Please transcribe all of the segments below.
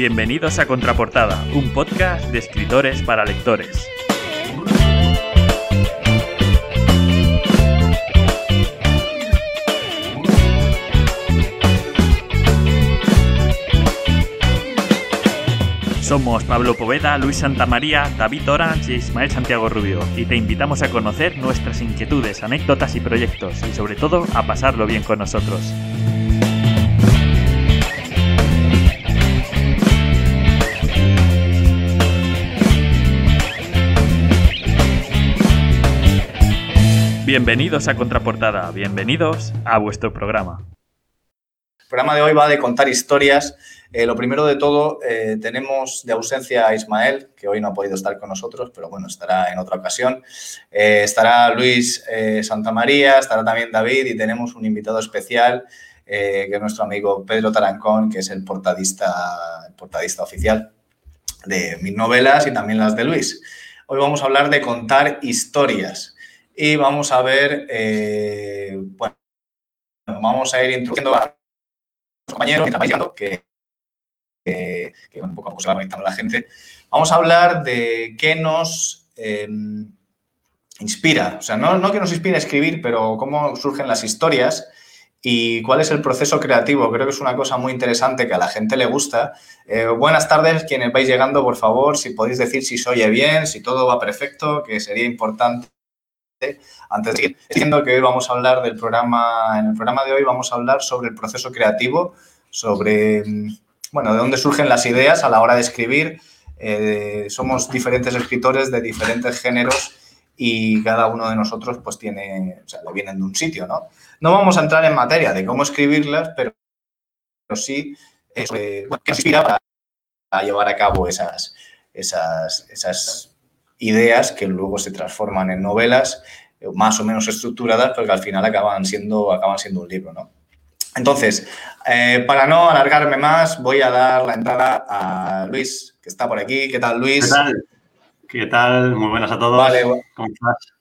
Bienvenidos a Contraportada, un podcast de escritores para lectores. Somos Pablo Poveda, Luis Santamaría, David Orange y Ismael Santiago Rubio y te invitamos a conocer nuestras inquietudes, anécdotas y proyectos y sobre todo a pasarlo bien con nosotros. Bienvenidos a Contraportada, bienvenidos a vuestro programa. El programa de hoy va de contar historias. Eh, lo primero de todo, eh, tenemos de ausencia a Ismael, que hoy no ha podido estar con nosotros, pero bueno, estará en otra ocasión. Eh, estará Luis Santamaría, estará también David y tenemos un invitado especial, que es nuestro amigo Pedro Tarancón, que es el portadista, el portadista oficial de mis novelas y también las de Luis. Hoy vamos a hablar de contar historias y vamos a ver, eh, bueno, vamos a ir introduciendo a los compañeros que, que, que un poco a poco se va conectando la gente. Vamos a hablar de qué nos em, inspira, o sea, no, no que nos inspira a escribir, pero cómo surgen las historias y cuál es el proceso creativo. Creo que es una cosa muy interesante que a la gente le gusta. Eh, buenas tardes, quienes vais llegando, por favor, si podéis decir si se oye bien, si todo va perfecto, que sería importante antes de seguir, entiendo que hoy vamos a hablar del programa, en el programa de hoy vamos a hablar sobre el proceso creativo, sobre, mm, bueno, de dónde surgen las ideas a la hora de escribir. Eh, somos diferentes escritores de diferentes géneros y cada uno de nosotros pues tiene, o sea, le vienen de un sitio, ¿no? No vamos a entrar en materia de cómo escribirlas, pero, sí eh, que inspira para llevar a cabo esas, esas, esas ideas que luego se transforman en novelas eh, más o menos estructuradas, pero que al final acaban siendo, acaban siendo un libro, ¿no? Entonces, eh, para no alargarme más, voy a dar la entrada a Luis, que está por aquí. ¿Qué tal, Luis? ¿Qué tal? ¿Qué tal? Muy buenas a todos. Vale. ¿Cómo estás?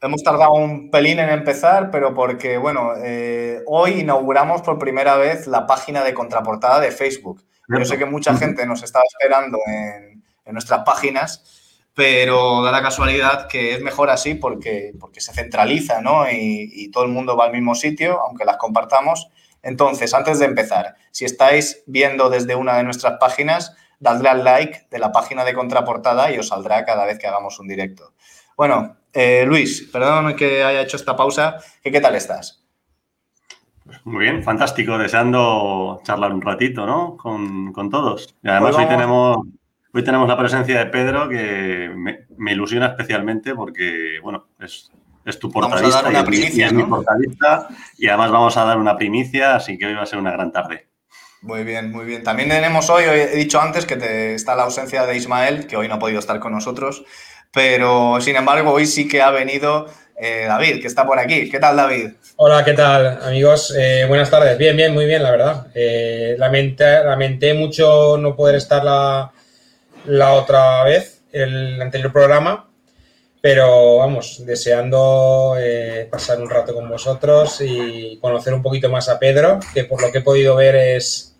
Hemos tardado un pelín en empezar, pero porque, bueno, eh, hoy inauguramos por primera vez la página de contraportada de Facebook. Yo sé que mucha gente nos estaba esperando en, en nuestras páginas pero da la casualidad que es mejor así porque, porque se centraliza, ¿no? Y, todo el mundo va al mismo sitio, aunque las compartamos. Entonces, antes de empezar, si estáis viendo desde una de nuestras páginas, dadle al like de la página de contraportada y os saldrá cada vez que hagamos un directo. Bueno, eh, Luis, perdón que haya hecho esta pausa. ¿Qué, tal estás? Muy bien, fantástico. Deseando charlar un ratito, ¿no? Con, todos. Y además hoy tenemos Hoy tenemos la presencia de Pedro que me, ilusiona especialmente porque, bueno, es, tu portadista. Vamos a dar una primicia, y, mi portadista y además vamos a dar una primicia, así que hoy va a ser una gran tarde. Muy bien, muy bien. También tenemos hoy, he dicho antes que te, está la ausencia de Ismael, que hoy no ha podido estar con nosotros, pero sin embargo hoy sí que ha venido eh, David, que está por aquí. ¿Qué tal, David? Hola, ¿qué tal, amigos? Eh, buenas tardes. Bien, bien, muy bien, la verdad. Eh, lamenté, lamenté mucho no poder estar la, la otra vez, el anterior programa, pero vamos, deseando eh, pasar un rato con vosotros y conocer un poquito más a Pedro, que por lo que he podido ver es,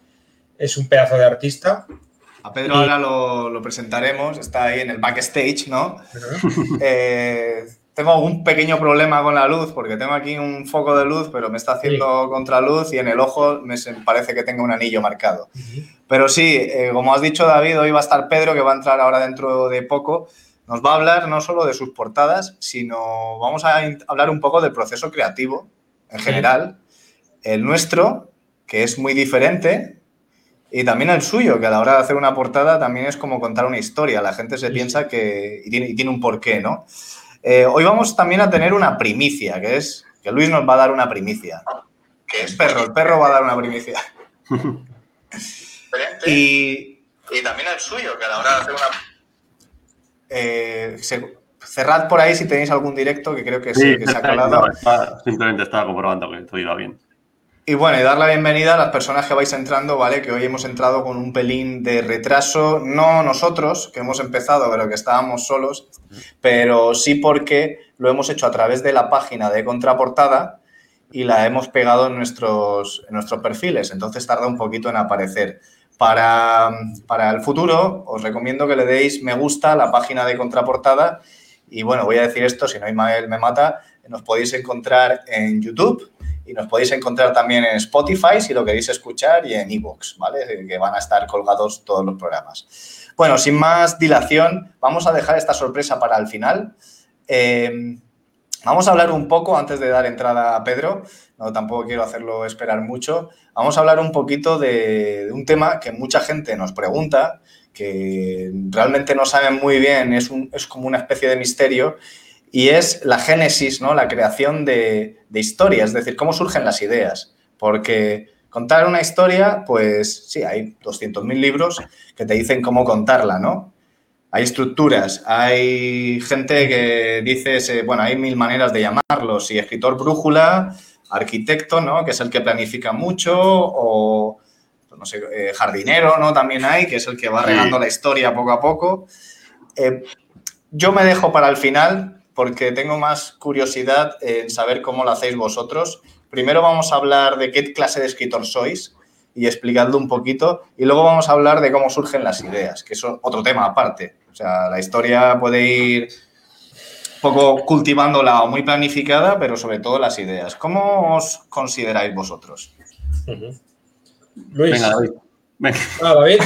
es un pedazo de artista. A Pedro ahora lo, presentaremos, está ahí en el backstage, ¿no? Tengo un pequeño problema con la luz porque tengo aquí un foco de luz, pero me está haciendo contraluz y en el ojo me parece que tengo un anillo marcado. Pero sí, eh, como has dicho David, hoy va a estar Pedro, que va a entrar ahora dentro de poco. Nos va a hablar no solo de sus portadas, sino vamos a hablar un poco del proceso creativo en general. El nuestro, que es muy diferente, y también el suyo, que a la hora de hacer una portada también es como contar una historia. La gente se piensa que y tiene, y tiene un porqué, ¿no? Eh, hoy vamos también a tener una primicia, que es que Luis nos va a dar una primicia. Que es perro, el perro va a dar una primicia. y, también el suyo, que a la hora de hacer una... Eh, cerrad por ahí si tenéis algún directo, que creo que sí, que se ha colado. simplemente estaba comprobando que todo iba bien. Y bueno, y dar la bienvenida a las personas que vais entrando, ¿vale? Que hoy hemos entrado con un pelín de retraso, no nosotros, que hemos empezado, pero que estábamos solos, pero sí porque lo hemos hecho a través de la página de contraportada y la hemos pegado en nuestros, nuestros perfiles, entonces tarda un poquito en aparecer. Para, para, el futuro, os recomiendo que le deis me gusta a la página de contraportada. Y bueno, voy a decir esto, si no Ismael me mata, nos podéis encontrar en YouTube y nos podéis encontrar también en Spotify si lo queréis escuchar y en iVoox, ¿vale? Que van a estar colgados todos los programas. Bueno, sin más dilación, vamos a dejar esta sorpresa para el final. Eh, vamos a hablar un poco, antes de dar entrada a Pedro, no tampoco quiero hacerlo esperar mucho, vamos a hablar un poquito de, un tema que mucha gente nos pregunta, que realmente no saben muy bien, es como una especie de misterio y es la génesis, ¿no? la creación de, de historias, es decir, cómo surgen las ideas. Porque contar una historia, pues sí, hay 200.000 libros que te dicen cómo contarla, ¿no? Hay estructuras, hay gente que dice, bueno, hay mil maneras de llamarlo, si escritor brújula, arquitecto, ¿no? Que es el que planifica mucho, o, no sé, eh, jardinero, ¿no? También hay, que es el que va regando la historia poco a poco. Eh, yo me dejo para el final porque tengo más curiosidad en saber cómo lo hacéis vosotros. Primero vamos a hablar de qué clase de escritor sois y explicadlo un poquito. Y luego vamos a hablar de cómo surgen las ideas, que es otro tema aparte. O sea, la historia puede ir un poco cultivándola o muy planificada, pero sobre todo las ideas. ¿Cómo os consideráis vosotros? Uh -huh. Luis. Venga, David. Venga. Ah, David.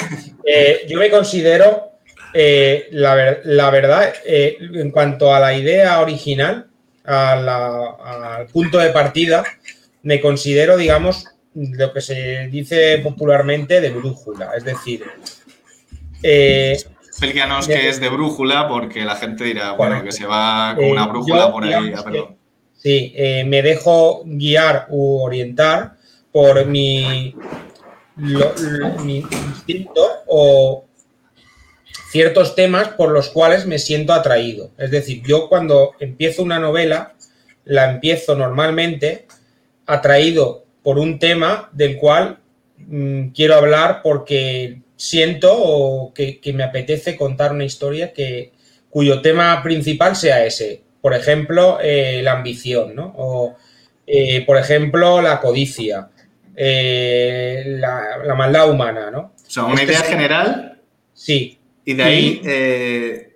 Eh, yo me considero eh, la, la, verdad, eh, en cuanto a la idea original, a la, al punto de partida, me considero, digamos, lo que se dice popularmente de brújula. Es decir, eh, explícanos qué es de brújula, porque la gente dirá, bueno, que se va con una brújula yo, por ahí. Ah, perdón. Sí, me dejo guiar u orientar por mi, lo, mi instinto o ciertos temas por los cuales me siento atraído. Es decir, yo cuando empiezo una novela, la empiezo normalmente atraído por un tema del cual mmm, quiero hablar porque siento que, que, me apetece contar una historia que, cuyo tema principal sea ese. Por ejemplo, eh, la ambición, ¿no? O, eh, por ejemplo, la codicia, eh, la, la, maldad humana, ¿no? O sea, una idea general. Sí, y de ahí. Y, eh...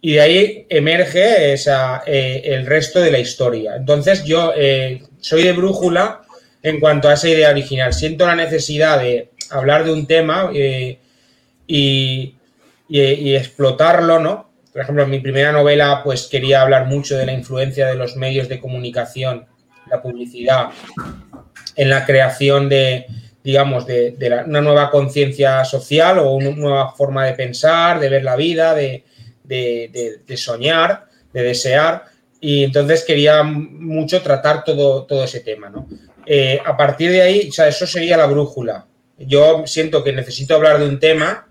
y de ahí emerge esa, eh, el resto de la historia. Entonces, yo eh, soy de brújula en cuanto a esa idea original. Siento la necesidad de hablar de un tema y, y, y, explotarlo, ¿no? Por ejemplo, en mi primera novela, pues quería hablar mucho de la influencia de los medios de comunicación, la publicidad, en la creación de, digamos, de, de la, una nueva conciencia social o una nueva forma de pensar, de ver la vida, de, de, de, soñar, de desear. Y entonces quería mucho tratar todo, todo ese tema, ¿no? Eh, a partir de ahí, o sea, eso sería la brújula. Yo siento que necesito hablar de un tema,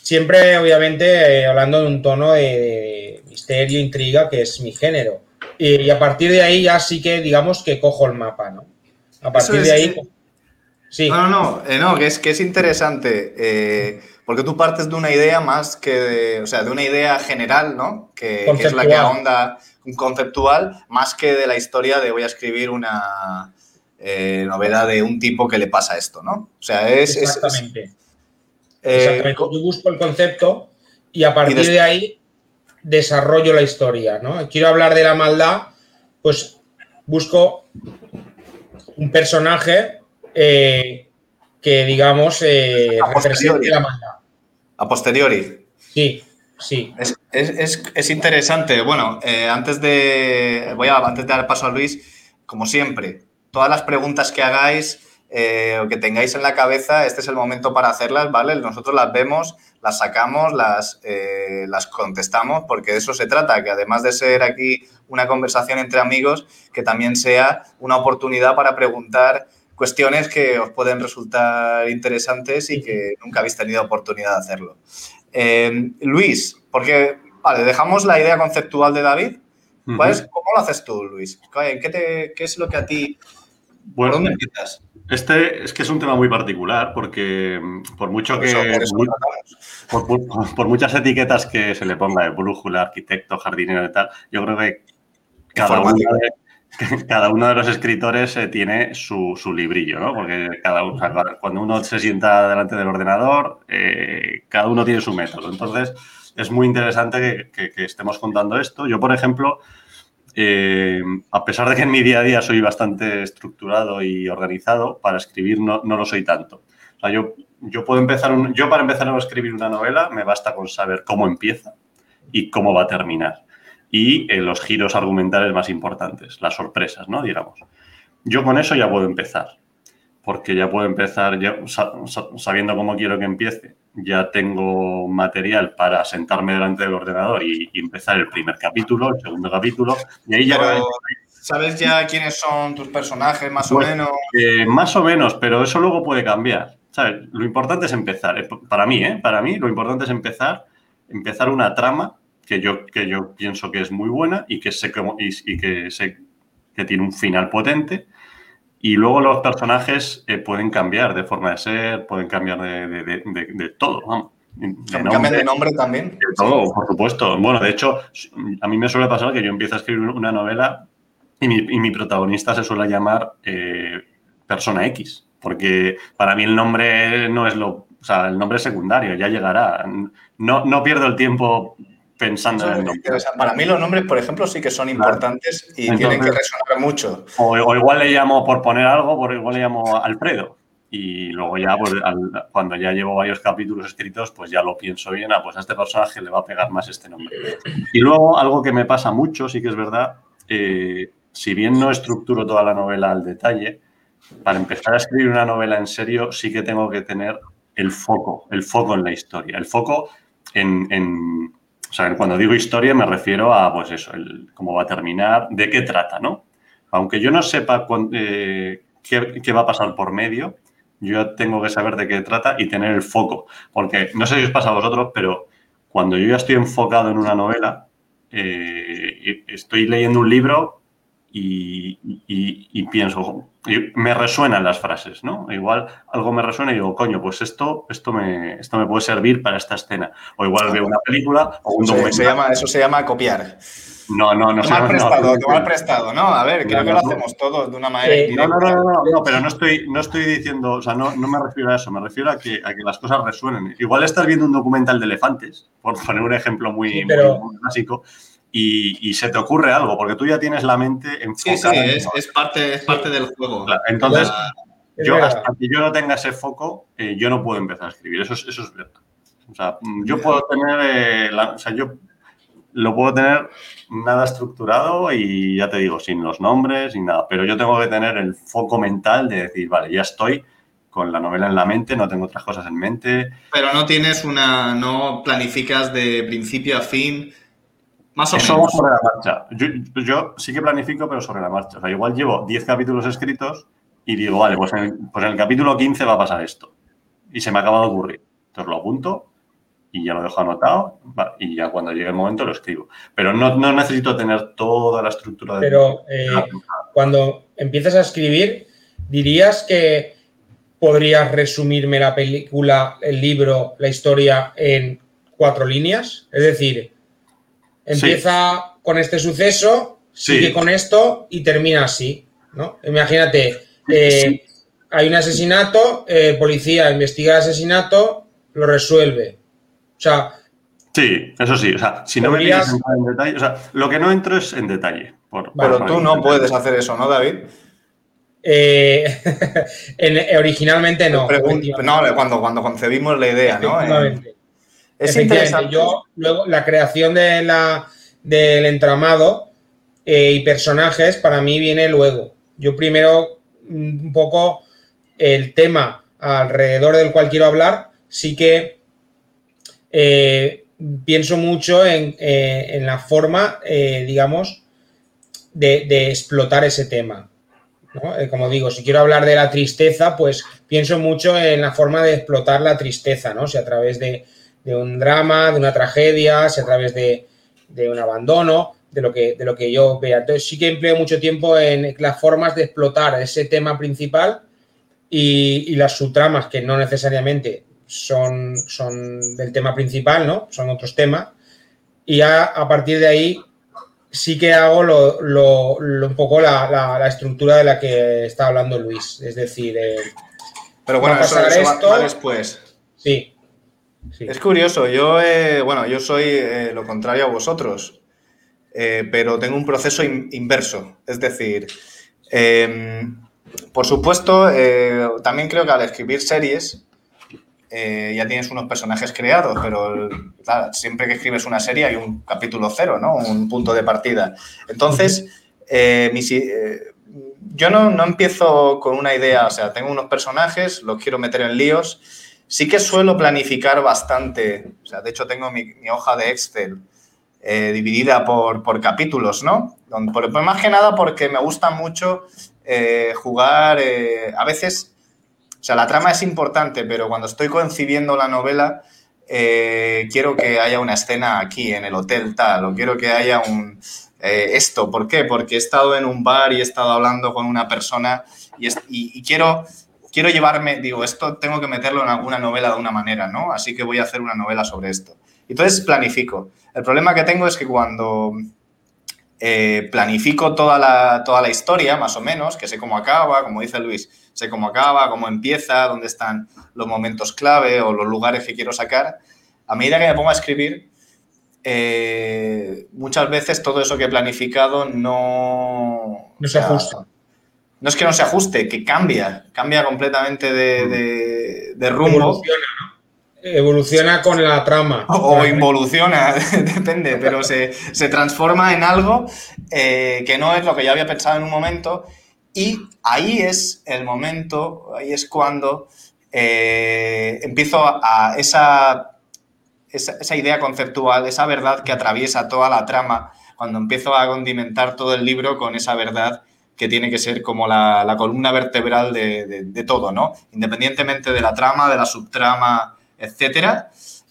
siempre, obviamente, eh, hablando de un tono de, misterio, intriga, que es mi género. Y, y, a partir de ahí ya sí que, digamos, que cojo el mapa, ¿no? A partir es, de ahí... Sí. No, no, no, eh, no, que es, que es interesante, eh, porque tú partes de una idea más que de, o sea, de una idea general, ¿no? Que, que, es la que ahonda un conceptual, más que de la historia de voy a escribir una eh, novela de un tipo que le pasa esto, ¿no? O sea, es... Exactamente. Es, es, Exactamente. Yo busco el concepto y a partir y de ahí desarrollo la historia, ¿no? Quiero hablar de la maldad, pues busco un personaje eh, que, digamos, eh, represente la maldad. A posteriori. Sí, sí. Es, es, es interesante. Bueno, eh, antes de. Voy a antes de dar paso a Luis, como siempre, todas las preguntas que hagáis eh, o que tengáis en la cabeza, este es el momento para hacerlas, ¿vale? Nosotros las vemos, las sacamos, las, las contestamos, porque de eso se trata, que además de ser aquí una conversación entre amigos, que también sea una oportunidad para preguntar cuestiones que os pueden resultar interesantes y que nunca habéis tenido oportunidad de hacerlo. Eh, Luis, porque, vale, dejamos la idea conceptual de David. Uh -huh. ¿Cómo lo haces tú, Luis? ¿Qué, te, ¿Qué, es lo que a ti... Bueno, ¿Por dónde empiezas? Este es que es un tema muy particular porque por mucho por que... Eso, por, por, por, por, muchas etiquetas que se le ponga de brújula, arquitecto, jardinero y tal, yo creo que cada uno, de, cada uno de los escritores eh, tiene su, librillo, ¿no? Porque cada uno, cuando uno se sienta delante del ordenador, eh, cada uno tiene su método. Entonces, es muy interesante que, estemos contando esto. Yo, por ejemplo, eh, a pesar de que en mi día a día soy bastante estructurado y organizado, para escribir no, lo soy tanto. O sea, yo, yo puedo empezar, yo para empezar a escribir una novela me basta con saber cómo empieza y cómo va a terminar y eh, los giros argumentales más importantes, las sorpresas, ¿no? Digamos. Yo con eso ya puedo empezar, porque ya puedo empezar ya, sabiendo cómo quiero que empiece. Ya tengo material para sentarme delante del ordenador y, empezar el primer capítulo, el segundo capítulo, y ahí ya... ¿Sabes ya quiénes son tus personajes, más o pues, menos? Eh, más o menos, pero eso luego puede cambiar. ¿sabes? Lo importante es empezar. Eh, para mí, ¿eh? Para mí, lo importante es empezar, empezar una trama que yo, que yo pienso que es muy buena y que sé, y, y que, sé que tiene un final potente. Y luego los personajes eh, pueden cambiar de forma de ser, pueden cambiar de, todo. Vamos. ¿Cambian de nombre también? De todo, por supuesto. Bueno, de hecho, a mí me suele pasar que yo empiezo a escribir una novela y mi, protagonista se suele llamar eh, Persona X, porque para mí el nombre no es lo, o sea, el nombre es secundario, ya llegará. No, no pierdo el tiempo pensando en el nombre. Para mí los nombres, por ejemplo, sí que son importantes y tienen que resonar mucho. O, igual le llamo por poner algo, por igual le llamo Alfredo. Y luego ya, pues, cuando ya llevo varios capítulos escritos, pues ya lo pienso bien, ah, pues a este personaje le va a pegar más este nombre. Y luego algo que me pasa mucho, sí que es verdad, eh, si bien no estructuro toda la novela al detalle, para empezar a escribir una novela en serio sí que tengo que tener el foco, el foco en la historia, el foco en o sea, cuando digo historia me refiero a, pues eso, el, cómo va a terminar, de qué trata, ¿no? Aunque yo no sepa eh, qué, va a pasar por medio, yo tengo que saber de qué trata y tener el foco. Porque no sé si os pasa a vosotros, pero cuando yo ya estoy enfocado en una novela, eh, estoy leyendo un libro y, pienso, me resuenan las frases, ¿no? Igual algo me resuena y digo, coño, pues esto, esto, me, esto me puede servir para esta escena. O igual veo una película o un documental. Se llama, eso se llama copiar. No, no, no. Tomar prestado, no, tomar prestado, ¿no? A ver, creo que lo hacemos todos de una manera. no, no, no, no, pero no estoy, no estoy diciendo, o sea, no, no me refiero a eso, me refiero a que, a que las cosas resuenen. Igual estás viendo un documental de elefantes, por poner un ejemplo muy, muy básico, y, se te ocurre algo, porque tú ya tienes la mente enfocada. Sí, sí, es, parte, es parte del juego. entonces, yo, hasta que yo no tenga ese foco, eh, yo no puedo empezar a escribir. Eso es, eso es verdad. O sea, yo puedo tener, eh, o sea, yo lo puedo tener nada estructurado y ya te digo, sin los nombres, sin nada. Pero yo tengo que tener el foco mental de decir, vale, ya estoy con la novela en la mente, no tengo otras cosas en mente. Pero no tienes una, no planificas de principio a fin más o Eso menos. sobre la marcha. Yo, sí que planifico, pero sobre la marcha. O sea, igual llevo 10 capítulos escritos y digo, vale, pues en, pues en el capítulo 15 va a pasar esto. Y se me acaba de ocurrir. Entonces lo apunto y ya lo dejo anotado y ya cuando llegue el momento lo escribo. Pero no, necesito tener toda la estructura de... Pero eh, cuando empiezas a escribir, dirías que podrías resumirme la película, el libro, la historia en cuatro líneas. Es decir, Empieza con este suceso, sigue con esto y termina así, ¿no? Imagínate, eh, hay un asesinato, eh, policía investiga el asesinato, lo resuelve. O sea... Sí, eso sí. O sea, si no me pides en detalle, o sea, lo que no entro es en detalle. Pero tú no puedes hacer eso, ¿no, David? Eh, originalmente no. no, cuando, cuando concebimos la idea, ¿no? Es interesante. Yo, luego, la creación de la, del entramado eh, y personajes para mí viene luego. Yo primero, mm, un poco el tema alrededor del cual quiero hablar, sí que eh, pienso mucho en, eh, la forma, digamos, de, explotar ese tema. como digo, si quiero hablar de la tristeza, pues pienso mucho en la forma de explotar la tristeza, ¿no? Si a través de, de un drama, de una tragedia, si a través de, un abandono, de lo, que, de lo que yo vea. Entonces sí que empleo mucho tiempo en las formas de explotar ese tema principal y, las subtramas que no necesariamente son, son del tema principal, ¿no? Son otros temas. Y a, a partir de ahí sí que hago lo, un poco la, estructura de la que está hablando Luis. Es decir, eh, pero bueno, eso, va, después. Sí, Es curioso, yo, eh, bueno, yo soy eh, lo contrario a vosotros, pero tengo un proceso inverso. Es decir, em, por supuesto, también creo que al escribir series, eh, ya tienes unos personajes creados, pero siempre que escribes una serie hay un capítulo cero, ¿no? Un punto de partida. Entonces, eh, eh, yo no, no, empiezo con una idea, o sea, tengo unos personajes, los quiero meter en líos. Sí que suelo planificar bastante, o sea, de hecho tengo mi, hoja de Excel dividida por, por, capítulos, ¿no? Por, más que nada porque me gusta mucho jugar, a veces o sea, la trama es importante, pero cuando estoy concibiendo la novela, eh, quiero que haya una escena aquí, en el hotel tal, o quiero que haya un... Eh, esto, ¿por qué? Porque he estado en un bar y he estado hablando con una persona y, quiero, quiero llevarme, digo, esto tengo que meterlo en alguna novela de una manera, ¿no? Así que voy a hacer una novela sobre esto. Entonces planifico. El problema que tengo es que cuando eh, planifico toda la, toda la historia, más o menos, que sé cómo acaba, como dice Luis, sé cómo acaba, cómo empieza, dónde están los momentos clave o los lugares que quiero sacar. A medida que me pongo a escribir, eh, muchas veces todo eso que he planificado no... No se ajusta. No es que no se ajuste, que cambia, cambia completamente de, de, rumbo. Evoluciona, Evoluciona con la trama. O, involuciona, depende, pero se, transforma en algo eh, que no es lo que yo había pensado en un momento y ahí es el momento, ahí es cuando eh, empiezo a, esa, esa, idea conceptual, esa verdad que atraviesa toda la trama, cuando empiezo a condimentar todo el libro con esa verdad que tiene que ser como la, columna vertebral de, todo, ¿no? Independientemente de la trama, de la subtrama, etcétera,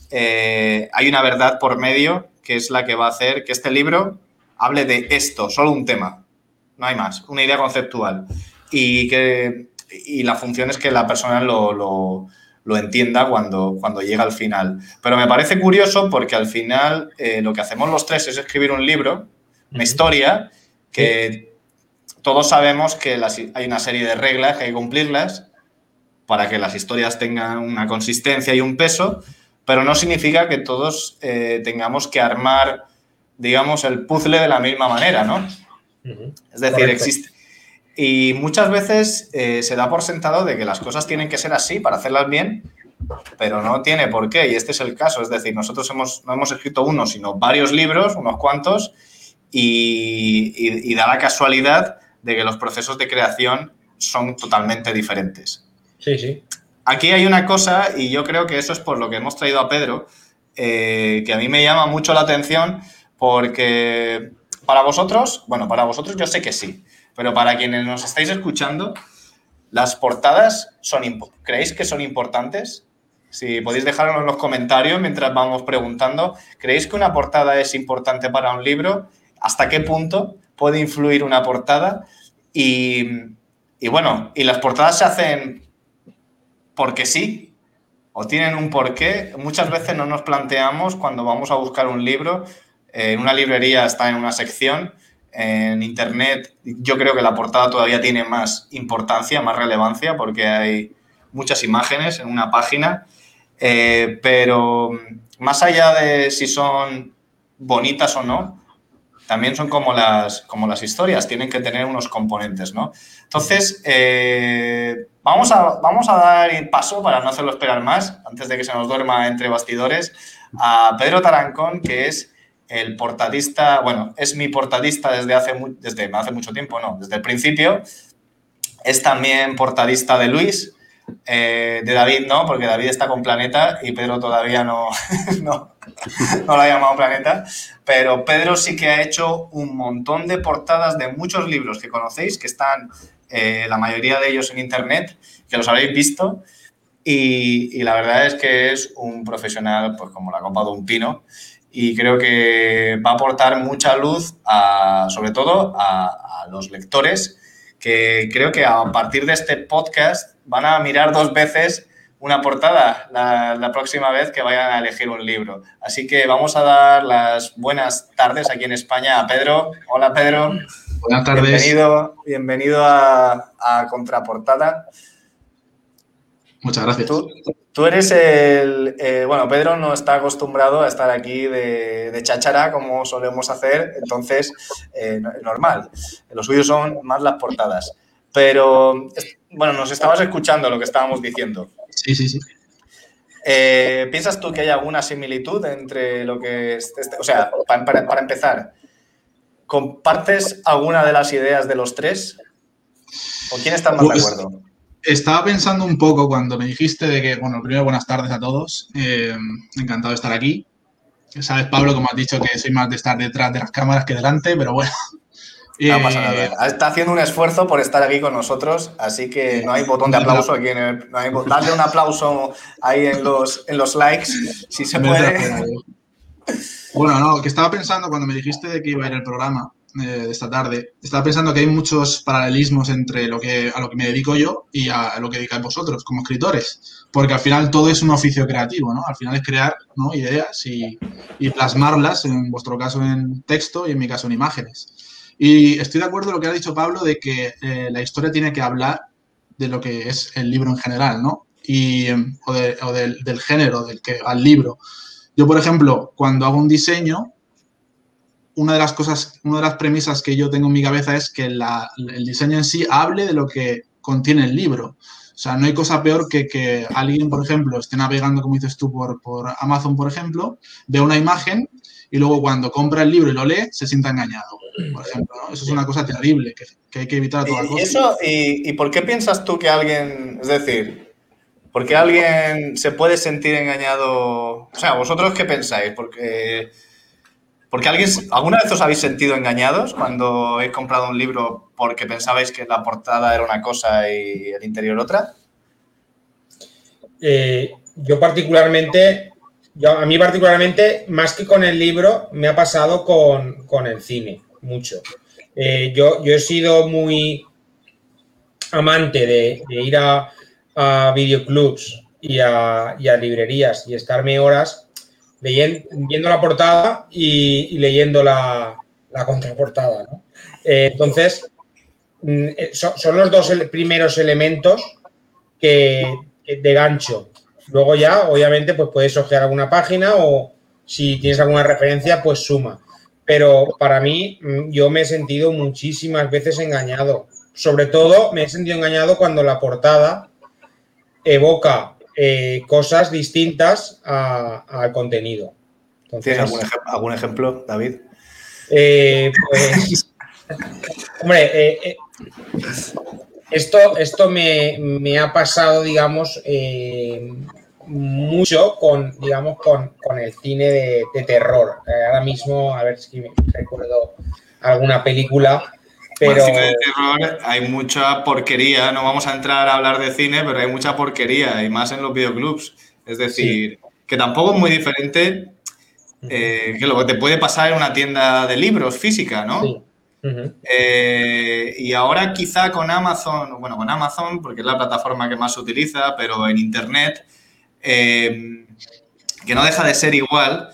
eh, hay una verdad por medio que es la que va a hacer que este libro hable de esto, solo un tema no hay más, una idea conceptual. Y, que, y la función es que la persona lo, entienda cuando, cuando llega al final. Pero me parece curioso porque al final eh, lo que hacemos los tres es escribir un libro, una historia, que todos sabemos que hay una serie de reglas que hay que cumplirlas para que las historias tengan una consistencia y un peso, pero no significa que todos eh, tengamos que armar, digamos, el puzzle de la misma manera, ¿no? Es decir, existe. Y muchas veces eh, se da por sentado de que las cosas tienen que ser así para hacerlas bien, pero no tiene por qué. Y este es el caso. Es decir, nosotros hemos, no hemos escrito uno, sino varios libros, unos cuantos, y, da la casualidad de que los procesos de creación son totalmente diferentes. Sí, sí. Aquí hay una cosa, y yo creo que eso es por lo que hemos traído a Pedro, eh, que a mí me llama mucho la atención, porque para vosotros, bueno, para vosotros yo sé que sí, pero para quienes nos estáis escuchando, ¿las portadas son creéis que son importantes? Si podéis dejarlo en los comentarios mientras vamos preguntando, ¿creéis que una portada es importante para un libro? ¿Hasta qué punto puede influir una portada? Y, y bueno, ¿y las portadas se hacen porque sí? ¿O tienen un porqué? Muchas veces no nos planteamos cuando vamos a buscar un libro en una librería está en una sección, en Internet yo creo que la portada todavía tiene más importancia, más relevancia, porque hay muchas imágenes en una página, eh, pero más allá de si son bonitas o no, también son como las, como las historias, tienen que tener unos componentes, ¿no? Entonces, eh, vamos, a, vamos a dar paso, para no hacerlo esperar más, antes de que se nos duerma entre bastidores, a Pedro Tarancón, que es el portadista, bueno, es mi portadista desde hace, desde hace mucho tiempo, no, desde el principio. Es también portadista de Luis, eh, de David no, porque David está con Planeta y Pedro todavía no, no, no lo ha llamado Planeta, pero Pedro sí que ha hecho un montón de portadas de muchos libros que conocéis, que están eh, la mayoría de ellos en Internet, que los habréis visto, y, y, la verdad es que es un profesional, pues como la copa de un pino, y creo que va a aportar mucha luz, sobre todo a, los lectores, que creo que a partir de este podcast van a mirar dos veces una portada la, próxima vez que vayan a elegir un libro. Así que vamos a dar las buenas tardes aquí en España a Pedro. Hola Pedro. Buenas tardes. Bienvenido, bienvenido a, Contraportada. Muchas gracias. Tú, eres el... Eh, bueno, Pedro no está acostumbrado a estar aquí de, de cháchara como solemos hacer, entonces, eh, normal. Los suyos son más las portadas. Pero, bueno, nos estabas escuchando lo que estábamos diciendo. Sí, sí, sí. Eh, ¿Piensas tú que hay alguna similitud entre lo que... Es, este, o sea, para, empezar, ¿compartes alguna de las ideas de los tres? ¿Con quién estás más de pues, acuerdo? Estaba pensando un poco cuando me dijiste de que, bueno, primero buenas tardes a todos. Eh, encantado de estar aquí. Sabes, Pablo, como has dicho, que soy más de estar detrás de las cámaras que delante, pero bueno, no pasa nada. Eh, Está haciendo un esfuerzo por estar aquí con nosotros, así que no hay botón de aplauso aquí en el. darle un aplauso ahí en los, en los likes, si se puede. Bueno, no, que estaba pensando cuando me dijiste de que iba a ir el programa eh, de esta tarde, estaba pensando que hay muchos paralelismos entre lo que, a lo que me dedico yo y a lo que dedicáis vosotros como escritores, porque al final todo es un oficio creativo, ¿no? Al final es crear ideas y, y plasmarlas, en vuestro caso en texto y en mi caso en imágenes. Y estoy de acuerdo con lo que ha dicho Pablo de que eh, la historia tiene que hablar de lo que es el libro en general, ¿no? Y, em, o, del, género del que al libro. Yo, por ejemplo, cuando hago un diseño, una de las cosas, una de las premisas que yo tengo en mi cabeza es que el diseño en sí hable de lo que contiene el libro. O sea, no hay cosa peor que que alguien, por ejemplo, esté navegando, como dices tú, por, por Amazon, por ejemplo, ve una imagen y luego cuando compra el libro y lo lee, se sienta engañado, por ejemplo. Eso es una cosa terrible que, hay que evitar a toda ¿Y, Eso, y, por qué piensas tú que alguien, es decir, por qué alguien se puede sentir engañado? O sea, ¿vosotros qué pensáis? Porque, porque alguien, ¿alguna vez os habéis sentido engañados cuando habéis comprado un libro porque pensabais que la portada era una cosa y el interior otra? Eh, yo particularmente a mí particularmente, más que con el libro, me ha pasado con, el cine, mucho. Eh, yo, yo he sido muy amante de, ir a, videoclubs y a, librerías y estarme horas leyendo, viendo la portada y, leyendo la, contraportada. Eh, entonces, mm, eh, son, los dos primeros elementos que, de gancho Luego ya, obviamente, pues puedes ojear alguna página o si tienes alguna referencia, pues suma. Pero para mí, mm, yo me he sentido muchísimas veces engañado. Sobre todo, me he sentido engañado cuando la portada evoca eh, cosas distintas al contenido. ¿Tienes algún, ejemplo, David? Eh, pues, hombre, eh, esto, esto me, ha pasado, digamos, mucho con, digamos, con, el cine de, terror. Eh, ahora mismo, a ver si recuerdo alguna película. Pero... cine de terror hay mucha porquería. No vamos a entrar a hablar de cine, pero hay mucha porquería, y más en los videoclubs. Es decir, que tampoco es muy diferente eh, que lo que te puede pasar en una tienda de libros física, ¿no? Sí. Eh, y ahora quizá con Amazon, bueno, con Amazon, porque es la plataforma que más se utiliza, pero en Internet, eh, que no deja de ser igual,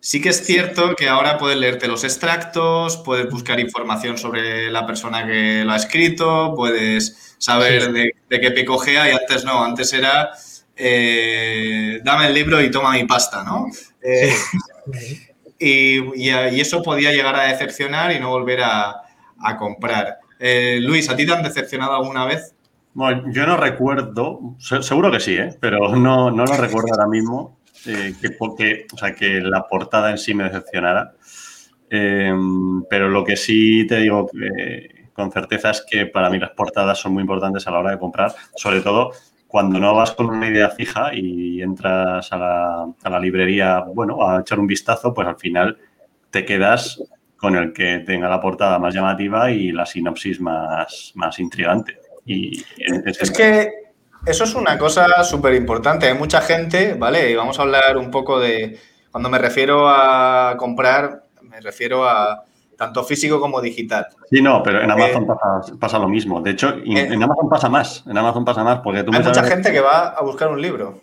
sí que es cierto que ahora puedes leerte los extractos, puedes buscar información sobre la persona que lo ha escrito, puedes saber de, qué picojea y antes no, antes era eh, dame el libro y toma mi pasta, ¿no? y, eso podía llegar a decepcionar y no volver a, comprar. Eh, Luis, ¿a ti te han decepcionado alguna vez? Bueno, yo no recuerdo, seguro que sí, ¿eh? pero no, no lo recuerdo ahora mismo, eh, que, porque, o sea, que la portada en sí me decepcionara. Em, pero lo que sí te digo con certeza es que para mí las portadas son muy importantes a la hora de comprar, sobre todo cuando no vas con una idea fija y entras a la, librería, bueno, a echar un vistazo, pues al final te quedas con el que tenga la portada más llamativa y la sinopsis más, más intrigante. Y es que eso es una cosa súper importante. Hay mucha gente, ¿vale? Y vamos a hablar un poco de, cuando me refiero a comprar, me refiero a tanto físico como digital. Sí, no, pero en Amazon pasa, lo mismo. De hecho, en Amazon pasa más. En Amazon pasa más porque tú Hay mucha gente que va a buscar un libro.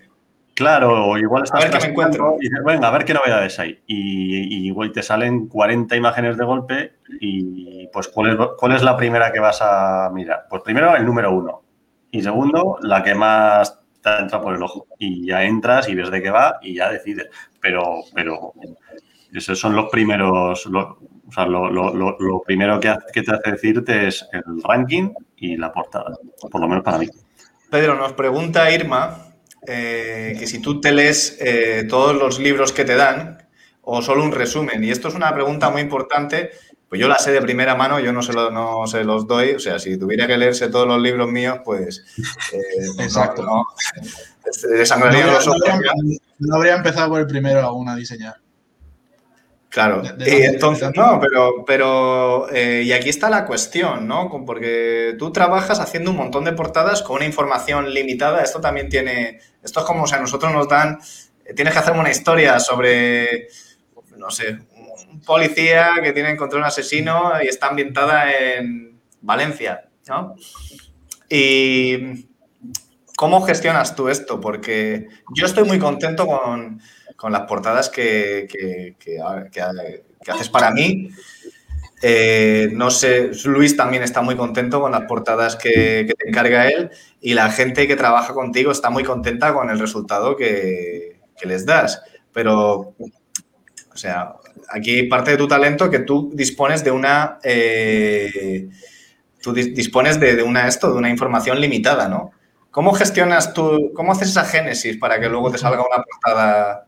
Claro, igual estás... A ver qué me encuentro. Y dices, venga, a ver qué novedades hay. Y, igual te salen 40 imágenes de golpe y pues ¿cuál es, ¿cuál es la primera que vas a mirar? Pues primero el número uno. Y segundo, la que más te entra por el ojo. Y ya entras y ves de qué va y ya decides. Pero, pero esos son los primeros... o sea, lo, primero que, que te hace decirte es el ranking y la portada. Por lo menos para mí. Pedro, nos pregunta Irma eh, que si tú te lees eh, todos los libros que te dan o solo un resumen. Y esto es una pregunta muy importante, pues yo la sé de primera mano, yo no se, no se los doy. O sea, si tuviera que leerse todos los libros míos, pues... Eh, Exacto. No, no, habría, empezado por el primero aún a diseñar. Claro, y entonces, no, pero, pero y aquí está la cuestión, ¿no? Porque tú trabajas haciendo un montón de portadas con una información limitada, esto también tiene, esto es como, o sea, nosotros nos dan, tienes que hacerme una historia sobre, no sé, policía que tiene encontrado un asesino y está ambientada en Valencia, ¿no? Y ¿cómo gestionas tú esto? Porque yo estoy muy contento con, las portadas que, que, haces para mí. Eh, no sé, Luis también está muy contento con las portadas que, te encarga él y la gente que trabaja contigo está muy contenta con el resultado que, les das. Pero, o sea, aquí parte de tu talento que tú dispones de una... Eh, tú dispones de, de, una esto, de una información limitada, ¿no? ¿Cómo gestionas tú, cómo haces esa génesis para que luego te salga una portada?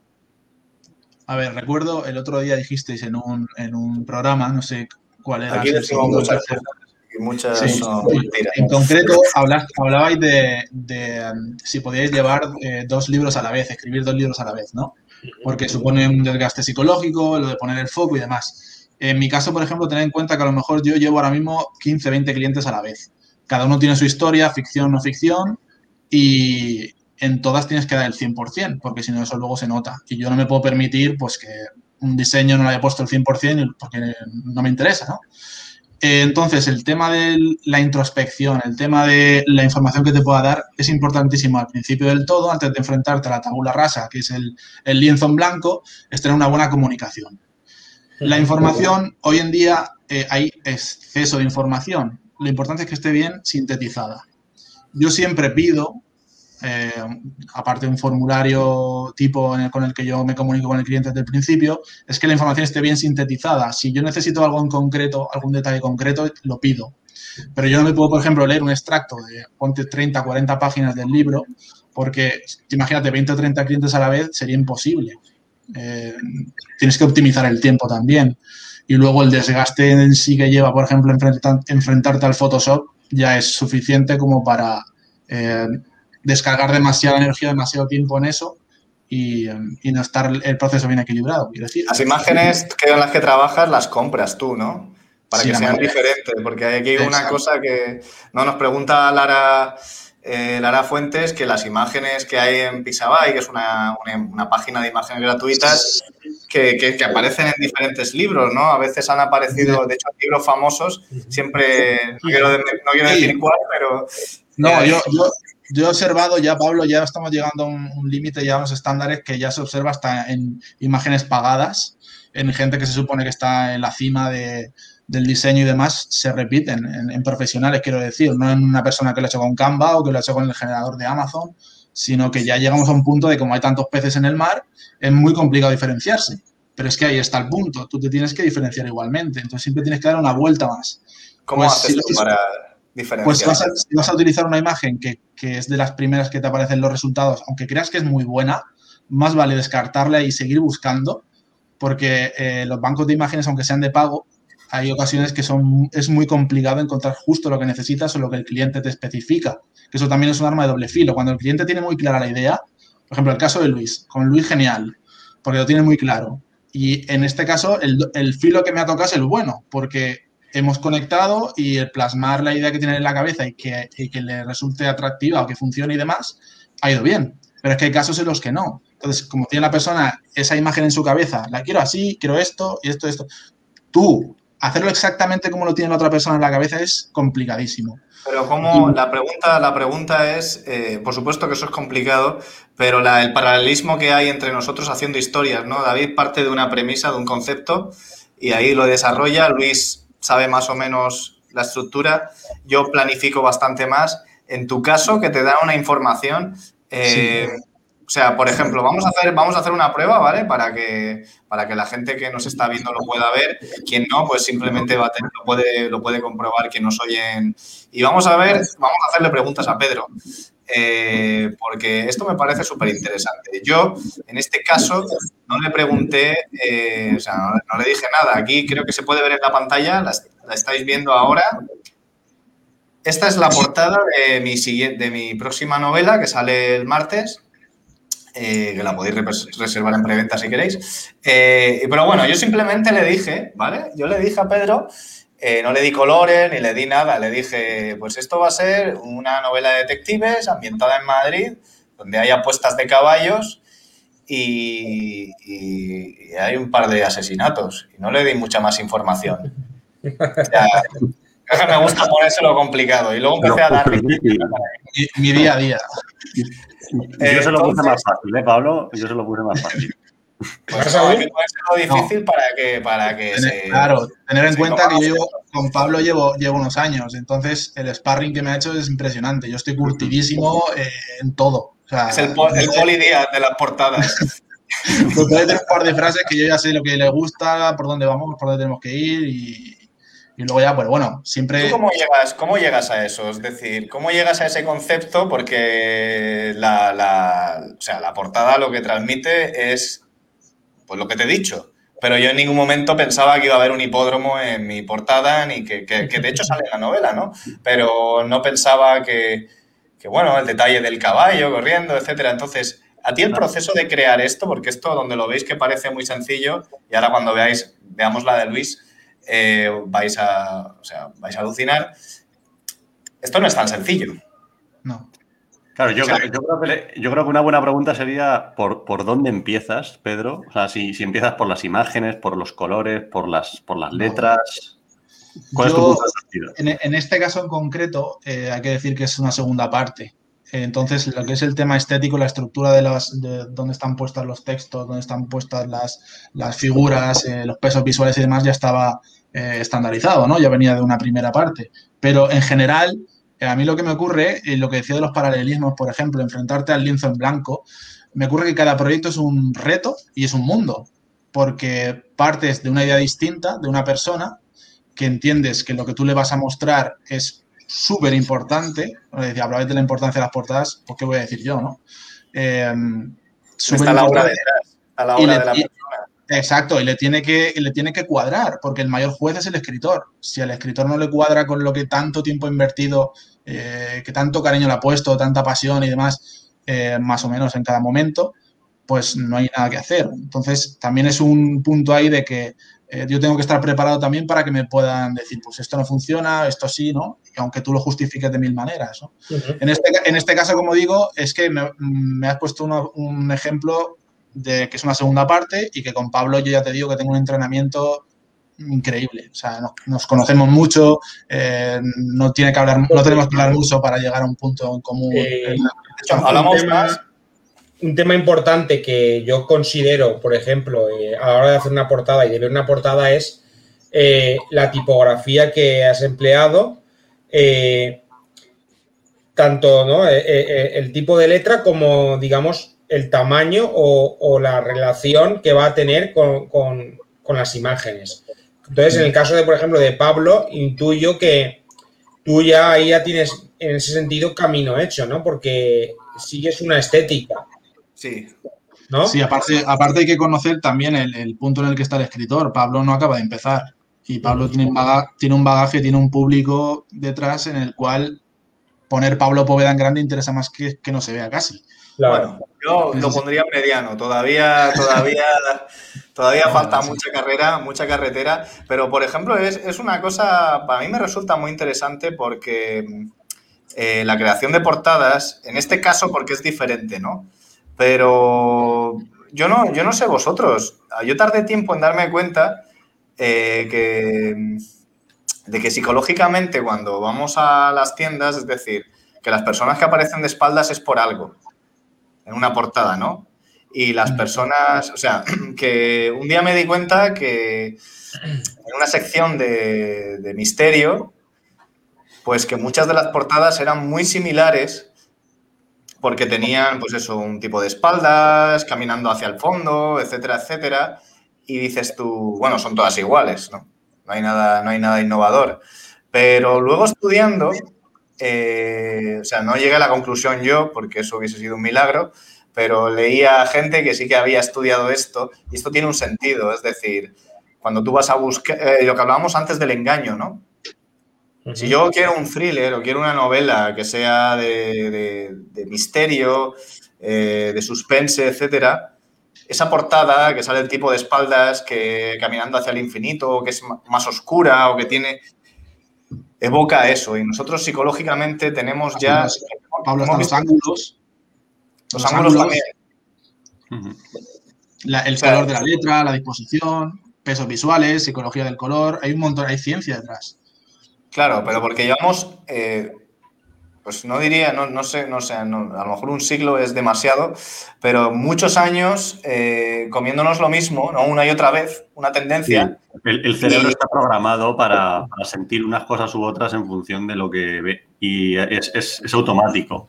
A ver, recuerdo el otro día dijisteis en un, en un programa, no sé cuál era. Aquí decimos muchas y muchas En concreto, hablabais de, um, si podíais llevar eh, dos libros a la vez, escribir dos libros a la vez, ¿no? Porque supone un desgaste psicológico, lo de poner el foco y demás. En mi caso, por ejemplo, tener en cuenta que a lo mejor yo llevo ahora mismo 15, 20 clientes a la vez. Cada uno tiene su historia, ficción, no ficción, y en todas tienes que dar el 100%, porque si no eso luego se nota. Y yo no me puedo permitir pues que un diseño no lo haya puesto el 100% porque no me interesa, ¿no? Eh, entonces, el tema de la introspección, el tema de la información que te pueda dar es importantísimo al principio del todo, antes de enfrentarte a la tabula rasa, que es el, lienzo en blanco, es tener una buena comunicación. La información, hoy en día eh, hay exceso de información. Lo importante es que esté bien sintetizada. Yo siempre pido eh, aparte de un formulario tipo con el que yo me comunico con el cliente desde el principio, es que la información esté bien sintetizada. Si yo necesito algo en concreto, algún detalle concreto, lo pido. Pero yo no me puedo, por ejemplo, leer un extracto de, ponte 30, 40 páginas del libro, porque imagínate, 20 o 30 clientes a la vez sería imposible. Eh, tienes que optimizar el tiempo también. Y luego el desgaste en sí que lleva, por ejemplo, enfrentarte al Photoshop ya es suficiente como para eh, descargar demasiada energía, demasiado tiempo en eso y, no estar el proceso bien equilibrado. decir. Las imágenes que en las que trabajas las compras tú, ¿no? Para que sean diferentes, porque hay aquí una cosa que no nos pregunta Lara, eh, Lara Fuentes, que las imágenes que hay en Pixabay, que es una, página de imágenes gratuitas, que, aparecen en diferentes libros, ¿no? A veces han aparecido, de hecho, libros famosos, siempre, no quiero, decir cuál, pero... No, yo, yo he observado ya, Pablo, ya estamos llegando a un, límite ya a los estándares que ya se observa hasta en imágenes pagadas, en gente que se supone que está en la cima de, del diseño y demás, se repiten en, profesionales, quiero decir, no en una persona que lo ha hecho con Canva o que lo ha hecho con el generador de Amazon, sino que ya llegamos a un punto de como hay tantos peces en el mar, es muy complicado diferenciarse. Pero es que ahí está el punto, tú te tienes que diferenciar igualmente, entonces siempre tienes que dar una vuelta más. ¿Cómo pues haces tú para pues si vas, a, utilizar una imagen que, es de las primeras que te aparecen los resultados, aunque creas que es muy buena, más vale descartarla y seguir buscando, porque eh, los bancos de imágenes, aunque sean de pago, hay ocasiones que son, es muy complicado encontrar justo lo que necesitas o lo que el cliente te especifica, que eso también es un arma de doble filo. Cuando el cliente tiene muy clara la idea, por ejemplo, el caso de Luis, con Luis genial, porque lo tiene muy claro. Y en este caso, el, el filo que me ha tocado es el bueno, porque hemos conectado y el plasmar la idea que tiene en la cabeza y que, que le resulte atractiva o que funcione y demás, ha ido bien. Pero es que hay casos en los que no. Entonces, como tiene la persona esa imagen en su cabeza, la quiero así, quiero esto y esto, esto. Tú hacerlo exactamente como lo tiene la otra persona en la cabeza es complicadísimo. Pero como la pregunta, la pregunta es, eh, por supuesto que eso es complicado, pero el paralelismo que hay entre nosotros haciendo historias, ¿no? David parte de una premisa, de un concepto, y ahí lo desarrolla. Luis sabe más o menos la estructura. Yo planifico bastante más. En tu caso, que te da una información, eh, o sea, por ejemplo, vamos a hacer, vamos a hacer una prueba, ¿vale? Para que, para que la gente que nos está viendo lo pueda ver. Quien no, pues simplemente va a tener, lo, puede, lo puede comprobar quien nos oyen. Y vamos a ver, vamos a hacerle preguntas a Pedro. Eh, porque esto me parece súper interesante. Yo, en este caso, no le pregunté, eh, o sea, no, le dije nada. Aquí creo que se puede ver en la pantalla, la, estáis viendo ahora. Esta es la portada de mi, de mi próxima novela que sale el martes. Eh, que la podéis reservar en preventa si queréis. Pero bueno, yo simplemente le dije, ¿vale? Yo le dije a Pedro, eh, no le di colores ni le di nada, le dije, pues esto va a ser una novela de detectives ambientada en Madrid, donde hay apuestas de caballos y, hay un par de asesinatos. Y no le di mucha más información. me gusta ponérselo complicado. Y luego empecé a dar... mi día a día. Yo se lo puse más fácil, ¿eh, Pablo? Yo se lo puse más fácil. Pues no, es lo difícil para que, para que tener, se, Claro, tener en cuenta que yo con Pablo llevo, llevo unos años, entonces el sparring que me ha hecho es impresionante. Yo estoy curtidísimo eh, en todo. es el, el polidía de las portadas. Pues puede tener un par de frases que yo ya sé lo que le gusta, por dónde vamos, por dónde tenemos que ir y, y luego ya, pues bueno, siempre... cómo llegas, cómo llegas a eso? Es decir, ¿cómo llegas a ese concepto? Porque la, la, o sea, la portada lo que transmite es pues lo que te he dicho. Pero yo en ningún momento pensaba que iba a haber un hipódromo en mi portada, ni que, que, de hecho sale en la novela, ¿no? Pero no pensaba que, que, bueno, el detalle del caballo corriendo, etcétera. Entonces, a ti el proceso de crear esto, porque esto donde lo veis que parece muy sencillo, y ahora cuando veáis, veamos la de Luis, eh, vais, a, vais a alucinar. Esto no es tan sencillo. No. Claro, yo, creo, que, una buena pregunta sería ¿por, por dónde empiezas, Pedro? O sea, si, empiezas por las imágenes, por los colores, por las, por las letras. ¿Cuál es tu en, en, este caso en concreto, eh, hay que decir que es una segunda parte. Entonces, lo que es el tema estético, la estructura de, las, de dónde están puestos los textos, dónde están puestas las, las figuras, eh, los pesos visuales y demás, ya estaba eh, estandarizado, ¿no? Ya venía de una primera parte. Pero en general, a mí lo que me ocurre, y lo que decía de los paralelismos, por ejemplo, enfrentarte al lienzo en blanco, me ocurre que cada proyecto es un reto y es un mundo, porque partes de una idea distinta, de una persona, que entiendes que lo que tú le vas a mostrar es súper importante. Hablabais de la importancia de las portadas, pues qué voy a decir yo, ¿no? Eh, Está la obra detrás, a la hora de la persona. Exacto, y le tiene, que, le tiene que cuadrar, porque el mayor juez es el escritor. Si al escritor no le cuadra con lo que tanto tiempo ha invertido, eh, que tanto cariño le ha puesto, tanta pasión y demás, eh, más o menos en cada momento, pues no hay nada que hacer. Entonces, también es un punto ahí de que eh, yo tengo que estar preparado también para que me puedan decir, pues esto no funciona, esto sí, ¿no? Y aunque tú lo justifiques de mil maneras, ¿no? en, este, en este caso, como digo, es que me, has puesto un ejemplo de que es una segunda parte y que con Pablo yo ya te digo que tengo un entrenamiento increíble. O sea, nos, conocemos mucho, eh, no, tiene que hablar, no tenemos que hablar mucho para llegar a un punto en común. Eh, hablamos más un tema importante que yo considero, por ejemplo, eh, a la hora de hacer una portada y de ver una portada es la tipografía que has empleado, tanto ¿no? el tipo de letra como, digamos, el tamaño o, la relación que va a tener con, con, las imágenes. Entonces, en el caso de, por ejemplo, de Pablo, intuyo que tú ya ahí ya tienes, en ese sentido, camino hecho, ¿no? Porque sigues una estética. Sí. ¿No? Sí, aparte, aparte hay que conocer también el, punto en el que está el escritor. Pablo no acaba de empezar. Y Pablo tiene un, bagaje, tiene un bagaje, tiene un público detrás en el cual poner Pablo Poveda en grande interesa más que, que no se vea casi. Bueno, yo lo pondría mediano. Todavía, todavía, todavía falta mucha carrera, mucha carretera. Pero, por ejemplo, es, es una cosa, para mí me resulta muy interesante porque eh, la creación de portadas, en este caso porque es diferente, ¿no? Pero yo no, yo no sé vosotros. Yo tardé tiempo en darme cuenta eh, que, de que psicológicamente cuando vamos a las tiendas, es decir, que las personas que aparecen de espaldas es por algo, en una portada, ¿no? Y las personas, o sea, que un día me di cuenta que en una sección de, de misterio, pues que muchas de las portadas eran muy similares porque tenían, pues eso, un tipo de espaldas, caminando hacia el fondo, etcétera, etcétera. Y dices tú, bueno, son todas iguales, ¿no? No hay nada, no hay nada innovador. Pero luego estudiando, eh, o sea, no llegué a la conclusión yo, porque eso hubiese sido un milagro, pero leía gente que sí que había estudiado esto y esto tiene un sentido, es decir, cuando tú vas a buscar, eh, lo que hablábamos antes del engaño, ¿no? Si yo quiero un thriller o quiero una novela que sea de, misterio, eh, de suspense, etcétera, esa portada que sale el tipo de espaldas que caminando hacia el infinito, o que es más oscura o que tiene evoca eso y nosotros psicológicamente tenemos ya Pablo, los ángulos. los, ángulos, también. El color de la letra la disposición pesos visuales psicología del color hay un montón hay ciencia detrás. Claro, pero porque llevamos, eh, pues no diría, no, no sé, no sé, a lo mejor un siglo es demasiado, pero muchos años eh, comiéndonos lo mismo, ¿no? Una y otra vez, una tendencia. el, cerebro está programado para, sentir unas cosas u otras en función de lo que ve y es, automático.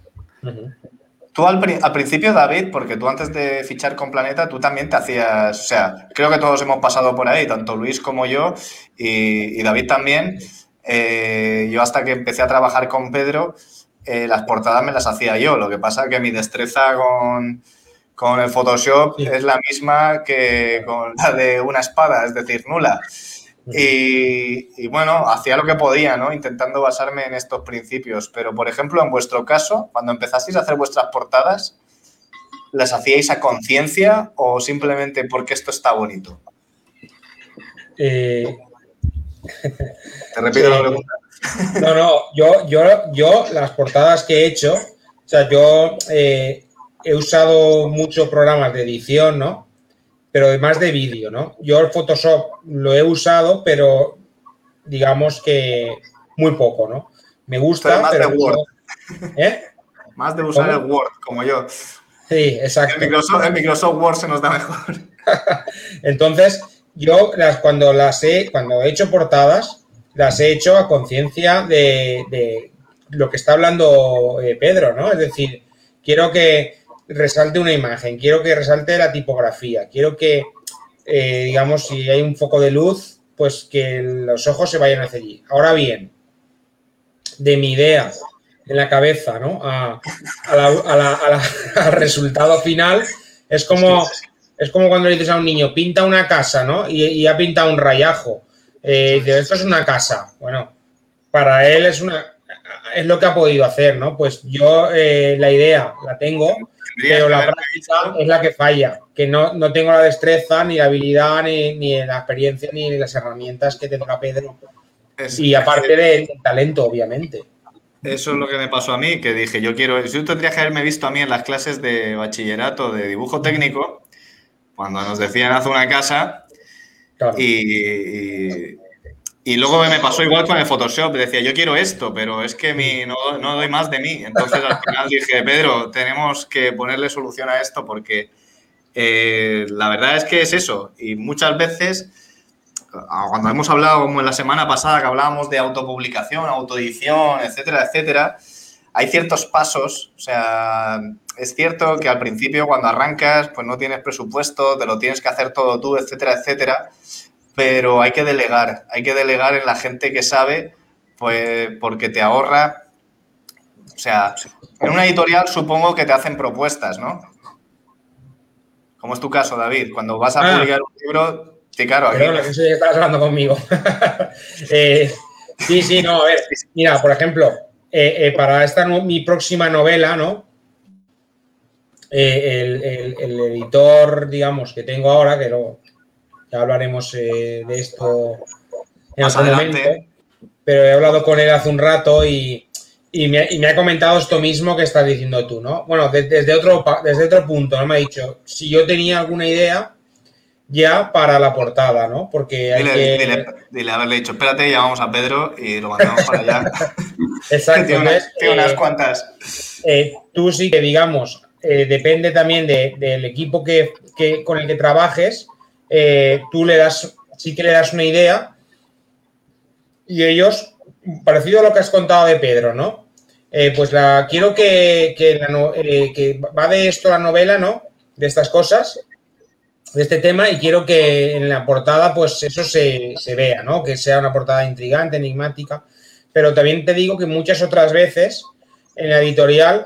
Tú al, principio, David, porque tú antes de fichar con Planeta, tú también te hacías, o sea, creo que todos hemos pasado por ahí, tanto Luis como yo, y, y David también, eh, yo hasta que empecé a trabajar con Pedro, eh, las portadas me las hacía yo. Lo que pasa es que mi destreza con, con el Photoshop es la misma que con la de una espada, es decir, nula. Y, bueno, hacía lo que podía, ¿no? Intentando basarme en estos principios. Pero, por ejemplo, en vuestro caso, cuando empezasteis a hacer vuestras portadas, ¿las hacíais a conciencia o simplemente porque esto está bonito? Eh, te repito la pregunta. No, no, yo, yo, yo las portadas que he hecho, o sea, yo eh, he usado muchos programas de edición, ¿no? Pero además de vídeo, ¿no? Yo el Photoshop lo he usado, pero digamos que muy poco, ¿no? Me gusta, más pero... De Word. ¿Eh? Más de usar el Word, como yo. Sí, exacto. El Microsoft, el Microsoft Word se nos da mejor. Entonces, yo las, cuando las he, cuando he hecho portadas, las he hecho a conciencia de, lo que está hablando eh, Pedro, ¿no? Es decir, quiero que resalte una imagen, quiero que resalte la tipografía, quiero que, eh, digamos, si hay un foco de luz, pues que los ojos se vayan hacia allí. Ahora bien, de mi idea en la cabeza, ¿no? al resultado final, es como es como cuando le dices a un niño, pinta una casa, ¿no? Y, ha pintado un rayajo. Eh, esto es una casa. Bueno, para él es una es lo que ha podido hacer, ¿no? Pues yo eh, la idea la tengo, pero la práctica es la que falla, que no, no tengo la destreza, ni la habilidad, ni, la experiencia, ni las herramientas que tenga Pedro. y aparte del talento, obviamente. Eso es lo que me pasó a mí, que dije, yo quiero, yo tendría que haberme visto a mí en las clases de bachillerato de dibujo técnico, cuando nos decían haz una casa y, y, luego me pasó igual con el Photoshop, decía yo quiero esto, pero es que mi, no, no doy más de mí. Entonces al final dije, Pedro, tenemos que ponerle solución a esto porque eh, la verdad es que es eso. Y muchas veces, cuando hemos hablado, como en la semana pasada, que hablábamos de autopublicación, autoedición, etcétera, etcétera, hay ciertos pasos, o sea, es cierto que al principio cuando arrancas, pues no tienes presupuesto, te lo tienes que hacer todo tú, etcétera, etcétera, pero hay que delegar, hay que delegar en la gente que sabe, pues porque te ahorra, o sea, en una editorial supongo que te hacen propuestas, ¿no? Como es tu caso, David, cuando vas a ah. publicar un libro, sí, claro, aquí... Perdón, que estás hablando conmigo. Eh, sí, sí, no, a ver, mira, por ejemplo, eh, eh, para esta mi próxima novela, ¿no? Eh, el, editor, digamos, que tengo ahora, que lo, ya hablaremos eh, de esto en otro momento, pero he hablado con él hace un rato y, me, ha comentado esto mismo que estás diciendo tú, ¿no? Bueno, desde, otro, desde otro punto, ¿no? Me ha dicho, si yo tenía alguna idea ya para la portada, ¿no? Porque hay dile, que... dile, dile, haberle dicho, espérate, llamamos a Pedro y lo mandamos para allá. Exacto. tiene, unas, eh, cuantas. eh, tú sí que, digamos, eh, depende también de- del equipo que, con el que trabajes, eh, tú le das, sí que le das una idea y ellos, parecido a lo que has contado de Pedro, ¿no? Eh, pues la, quiero que va de esto la novela, ¿no? De estas cosas, de este tema, y quiero que en la portada, pues eso se, se vea, ¿no? Que sea una portada intrigante, enigmática. Pero también te digo que muchas otras veces en la editorial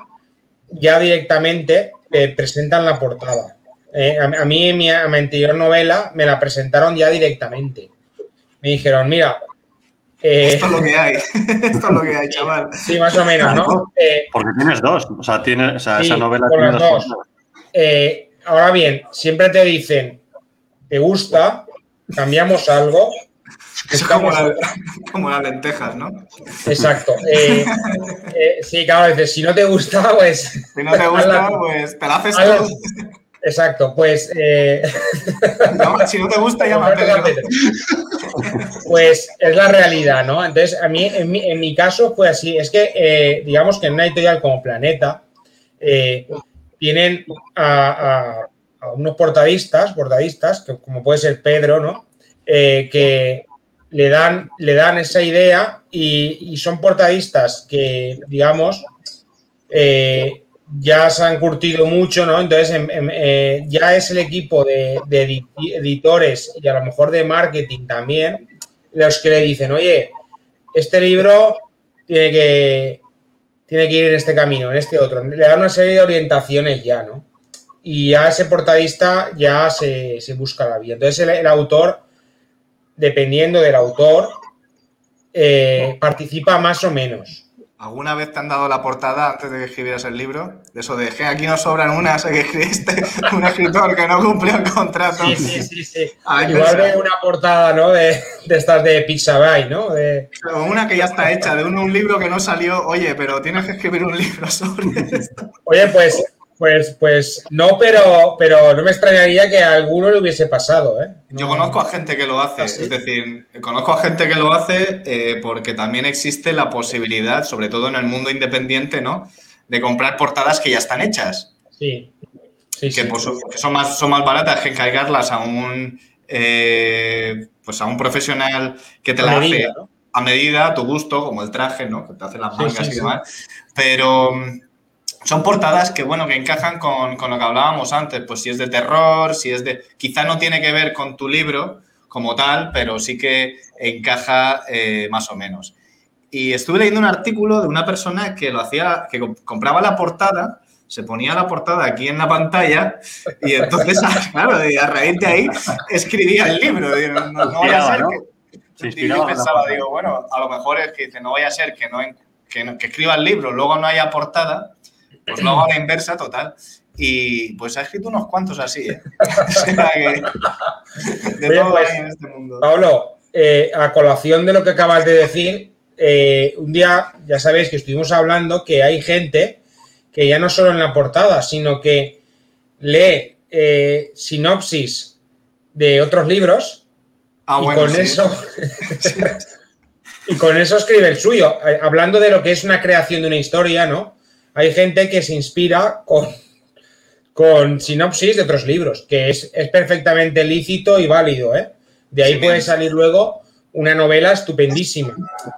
ya directamente eh, presentan la portada. Eh, a, a mí en mi, a mi anterior novela me la presentaron ya directamente. Me dijeron, mira, eh, Esto es lo que hay. Esto es lo que hay, chaval. sí, más o menos, ¿no? Eh, Porque tienes dos. O sea, tiene, o sea Sí, esa novela tiene dos. eh, ahora bien, siempre te dicen, ¿te gusta? ¿Cambiamos algo? Es como, la- como las lentejas, ¿no? Exacto. Eh, eh, sí, claro, dices, si no te gusta, pues... Si no te gusta, hazla- pues te la haces hazla- tú. Exacto, pues... eh, Si no te gusta, llama a Pedro. Pues es la realidad, ¿no? Entonces, a mí, en mi, en mi caso fue así. Es que, eh, digamos que en una editorial como Planeta, eh, tienen a, a- a unos portadistas, portadistas, que como puede ser Pedro, ¿no? Eh, que le dan, le dan esa idea y, y son portadistas que, digamos, eh, ya se han curtido mucho, ¿no? Entonces, em- em, eh, ya es el equipo de, de edi- editores y a lo mejor de marketing también los que le dicen, oye, este libro tiene que, tiene que ir en este camino, en este otro. Le dan una serie de orientaciones ya, ¿no? Y ya ese portadista ya se, se busca la vía. Entonces, el autor, dependiendo del autor, eh, participa más o menos. ¿Alguna vez te han dado la portada antes de que escribieras el libro? De eso de que aquí nos sobran unas, que escribiste un escritor que no cumplió el contrato. Sí, sí, sí, sí. Igual de una portada, ¿no? De, de estas de Pixabay, ¿no? De, una que ya está hecha, de un, un libro que no salió, oye, pero tienes que escribir un libro sobre esto. Oye, pues, pues, pues, no, pero, pero no me extrañaría que a alguno le hubiese pasado, ¿eh? Yo No- conozco a gente que lo hace, ¿Ah, sí? es decir, conozco a gente que lo hace eh, porque también existe la posibilidad, sobre todo en el mundo independiente, ¿no? De comprar portadas que ya están hechas, Sí. Sí, que, sí. pues, que son, más, son más baratas que encargarlas a un, eh, pues a un profesional que te A la medida, hace ¿no? a medida, a tu gusto, como el traje, ¿no? Que te hace las mangas y demás. Pero son portadas que, bueno, que encajan con, con lo que hablábamos antes. Pues si es de terror, si es de... Quizá no tiene que ver con tu libro como tal, pero sí que encaja eh, más o menos. Y estuve leyendo un artículo de una persona que lo hacía, que comp- compraba la portada, se ponía la portada aquí en la pantalla y entonces, claro, y a raíz de ahí escribía el libro. No, no vaya a ser ¿no? que, Se y yo pensaba, digo, bueno, a lo mejor es que dice, no vaya a ser que, no, en- que, no- que escriba el libro, luego no haya portada, pues lo hago a la inversa total. Y pues ha escrito unos cuantos así, ¿eh? O sea que de Oye, todo pues, hay en este mundo. Pablo, eh, a colación de lo que acabas de decir, eh, un día ya sabéis que estuvimos hablando que hay gente que ya no solo en la portada, sino que lee eh, sinopsis de otros libros Ah, y bueno, con sí. eso y con eso escribe el suyo. Hablando de lo que es una creación de una historia, ¿no? Hay gente que se inspira con, con sinopsis de otros libros, que es, es perfectamente lícito y válido, ¿eh? De ahí Sí, puede bien. salir luego una novela estupendísima.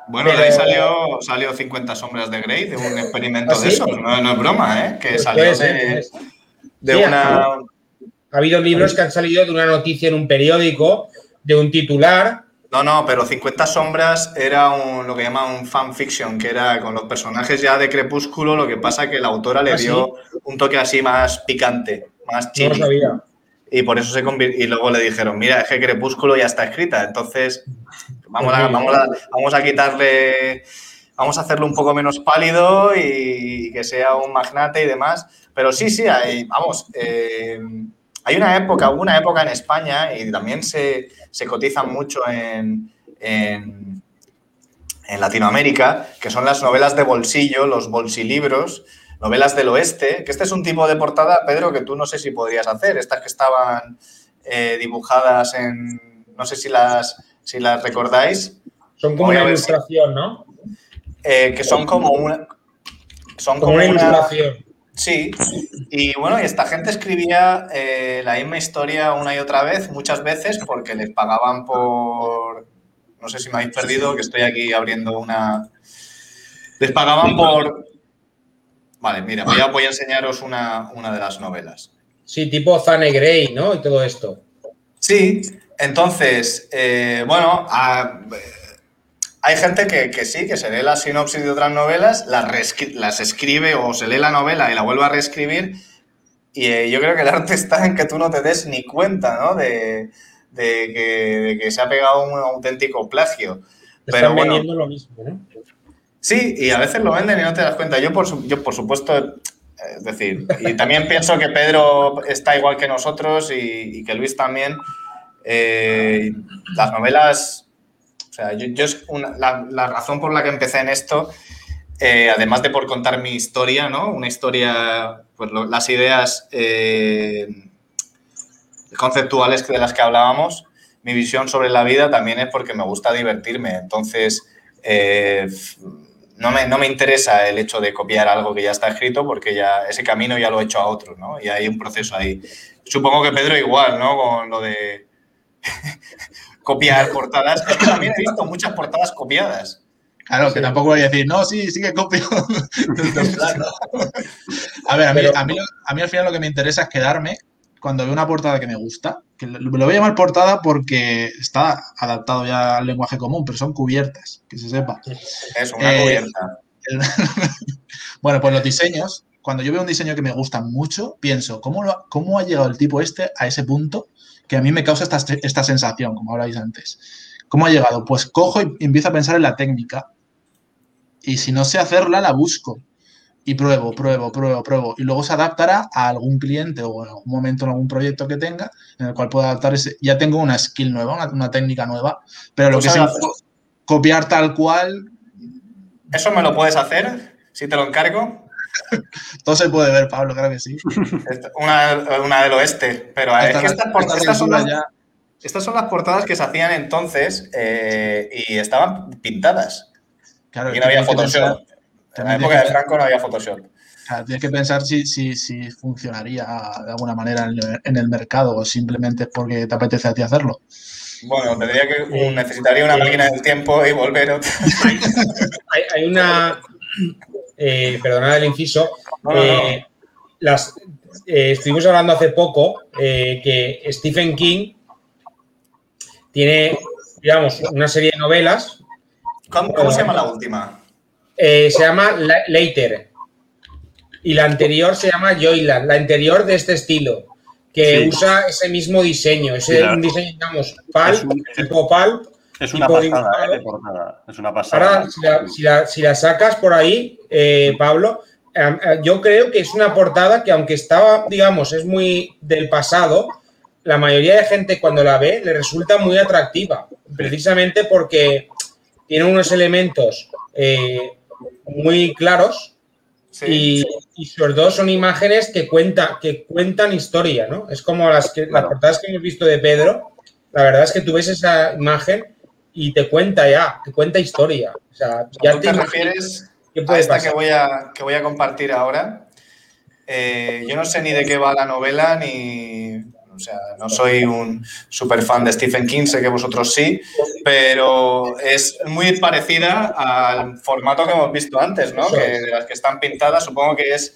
Bueno, de ahí salió, salió 50 sombras de Grey, de un experimento ¿Ah, de eso. No, no es broma, ¿eh? Que Pues salió de, puede ser. de Sí, una... Ha habido libros que han salido de una noticia en un periódico, de un titular. No, no, pero 50 sombras era un, lo que llaman un fanfiction, que era con los personajes ya de Crepúsculo, lo que pasa que la autora le ¿Ah, dio un toque así más picante, más No lo chili. sabía. y por eso se convirtió. Y luego le dijeron, mira, es que Crepúsculo ya está escrita, entonces vamos a, vamos a, vamos a quitarle, vamos a hacerlo un poco menos pálido y que sea un magnate y demás. Pero sí, sí, hay, vamos, eh, hay una época, hubo una época en España y también se, se cotizan mucho en, en, en Latinoamérica, que son las novelas de bolsillo, los bolsilibros, novelas del oeste, que este es un tipo de portada, Pedro, que tú no sé si podrías hacer, estas que estaban eh, dibujadas en, no sé si las, si las recordáis. Son como una ilustración, ¿no? Eh, que son como una... Son como, una ilustración. Sí, y bueno, y esta gente escribía eh, la misma historia una y otra vez, muchas veces, porque les pagaban por... No sé si me habéis perdido, que estoy aquí abriendo una... Les pagaban por... Vale, mira, voy a, voy a enseñaros una, una de las novelas. Sí, tipo Zane Grey, ¿no? Y todo esto. Sí, entonces, eh, bueno, hay gente que, sí, que se lee la sinopsis de otras novelas, las, las escribe o se lee la novela y la vuelve a reescribir. Y eh, yo creo que el arte está en que tú no te des ni cuenta, ¿no? De, que, se ha pegado un auténtico plagio. Pero vendiendo lo mismo, ¿no? Sí, y a veces lo venden y no te das cuenta. Yo, por, yo, por supuesto, es decir, y también pienso que Pedro está igual que nosotros y, que Luis también. Eh, las novelas, o sea, yo, la, razón por la que empecé en esto, eh, además de por contar mi historia, ¿no? Una historia, pues las ideas eh, conceptuales de las que hablábamos, mi visión sobre la vida también es porque me gusta divertirme. Entonces, no me, interesa el hecho de copiar algo que ya está escrito porque ya ese camino ya lo he hecho a otros, ¿no? Y hay un proceso ahí. Supongo que Pedro igual, ¿no? Con lo de copiar portadas. Es que también he visto muchas portadas copiadas. Claro, que tampoco voy a decir, no, sí, sí que copio. a ver, a mí, a, mí, a mí al final lo que me interesa es quedarme cuando veo una portada que me gusta, que lo voy a llamar portada porque está adaptado ya al lenguaje común, pero son cubiertas, que se sepa. Es una eh, cubierta. bueno, pues los diseños, cuando yo veo un diseño que me gusta mucho, pienso, ¿cómo, cómo ha llegado el tipo este a ese punto que a mí me causa esta, esta sensación, como habláis antes? ¿Cómo ha llegado? Pues cojo y empiezo a pensar en la técnica. Y si no sé hacerla, la busco y pruebo, pruebo, pruebo, pruebo. Y luego se adaptará a algún cliente o en algún momento en algún proyecto que tenga en el cual pueda adaptar ese. Ya tengo una skill nueva, una, técnica nueva, pero lo que es copiar tal cual. ¿Eso me lo puedes hacer si te lo encargo? Todo se puede ver, Pablo, creo que sí. Una, del oeste, pero es que estas, son las, estas, son las, portadas que se hacían entonces eh, y estaban pintadas. Claro, y no había Photoshop. En la época de Franco no había Photoshop. tienes que pensar si, si, si funcionaría de alguna manera en, el mercado o simplemente porque te apetece a ti hacerlo. Bueno, tendría que, necesitaría una máquina del tiempo y volver otra. hay, una, eh, perdonad el inciso, eh, las, eh, estuvimos hablando hace poco eh, que Stephen King tiene, digamos, una serie de novelas. cómo se llama la última? Eh, se llama Later. Y la anterior se llama Joyland, la anterior de este estilo, que usa ese mismo diseño, ese un diseño, digamos, PAL, tipo PAL. Es una, pasada, eh, es una pasada. Ahora, si la, si la, sacas por ahí, eh, Pablo, yo creo que es una portada que aunque estaba, digamos, es muy del pasado, la mayoría de gente cuando la ve le resulta muy atractiva, precisamente porque tiene unos elementos muy claros y, sobre todo son imágenes que, cuenta, que cuentan historia, ¿no? Es como las, que, las portadas que hemos visto de Pedro, la verdad es que tú ves esa imagen y te cuenta ya, te cuenta historia. O sea, ya te, refieres a esta que voy a, que voy a compartir ahora. Eh, yo no sé ni de qué va la novela ni, o sea, no soy un super fan de Stephen King, sé que vosotros sí, pero es muy parecida al formato que hemos visto antes, ¿no? Que de las que están pintadas, supongo que es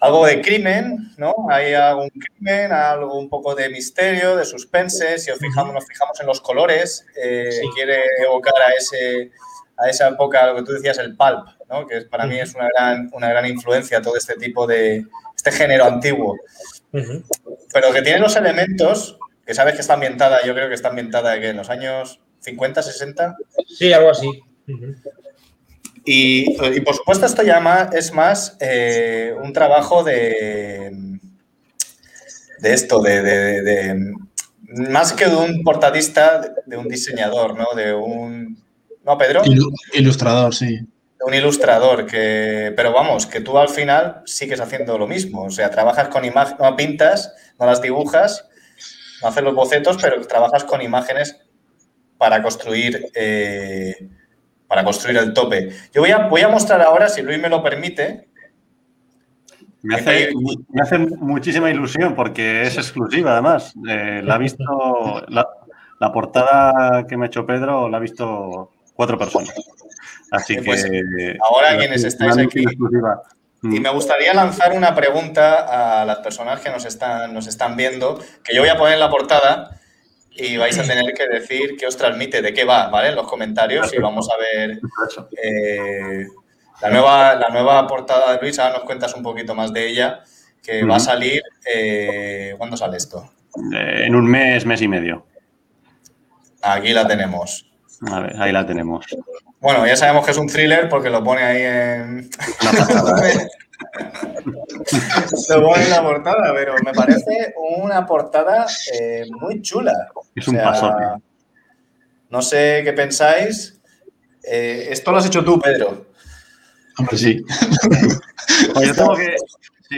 algo de crimen, ¿no? Hay algún crimen, algo un poco de misterio, de suspense. Si os fijamos, nos fijamos en los colores, eh, quiere evocar a ese a esa época, lo que tú decías, el pulp, ¿no? que para mí es una gran, una gran influencia todo este tipo de, este género antiguo. Pero que tiene los elementos, que sabes que está ambientada, yo creo que está ambientada en los años 50, 60. Sí, algo así. Y, por supuesto esto ya es más eh, un trabajo de, de esto, de, más que de un portadista, de un diseñador, ¿no? De un... ¿No, Pedro? Ilustrador, sí un ilustrador, que, pero vamos, que tú al final sigues haciendo lo mismo. O sea, trabajas con imágenes, no pintas, no las dibujas, no haces los bocetos, pero trabajas con imágenes para construir, eh, para construir el tope. Yo voy a, voy a mostrar ahora, si Luis me lo permite. Me hace, me hace muchísima ilusión porque es exclusiva, además. Eh, la ha visto, la, la, portada que me ha hecho Pedro la ha visto cuatro personas. Así pues, que. Ahora, quienes estáis aquí. Y me gustaría lanzar una pregunta a las personas que nos están, nos están viendo, que yo voy a poner en la portada y vais a tener que decir qué os transmite, de qué va, ¿vale? En los comentarios y vamos a ver eh, la, nueva, la nueva portada de Luis. Ahora nos cuentas un poquito más de ella, que va a salir. Eh, ¿Cuándo sale esto? Eh, en un mes, mes y medio. Aquí la tenemos. A ver, ahí la tenemos. Bueno, ya sabemos que es un thriller porque lo pone ahí en. lo pone en la portada, pero me parece una portada eh, muy chula. Es un paso. No sé qué pensáis. Eh, esto lo has hecho tú, Pedro. Hombre, sí. Oye, tengo que.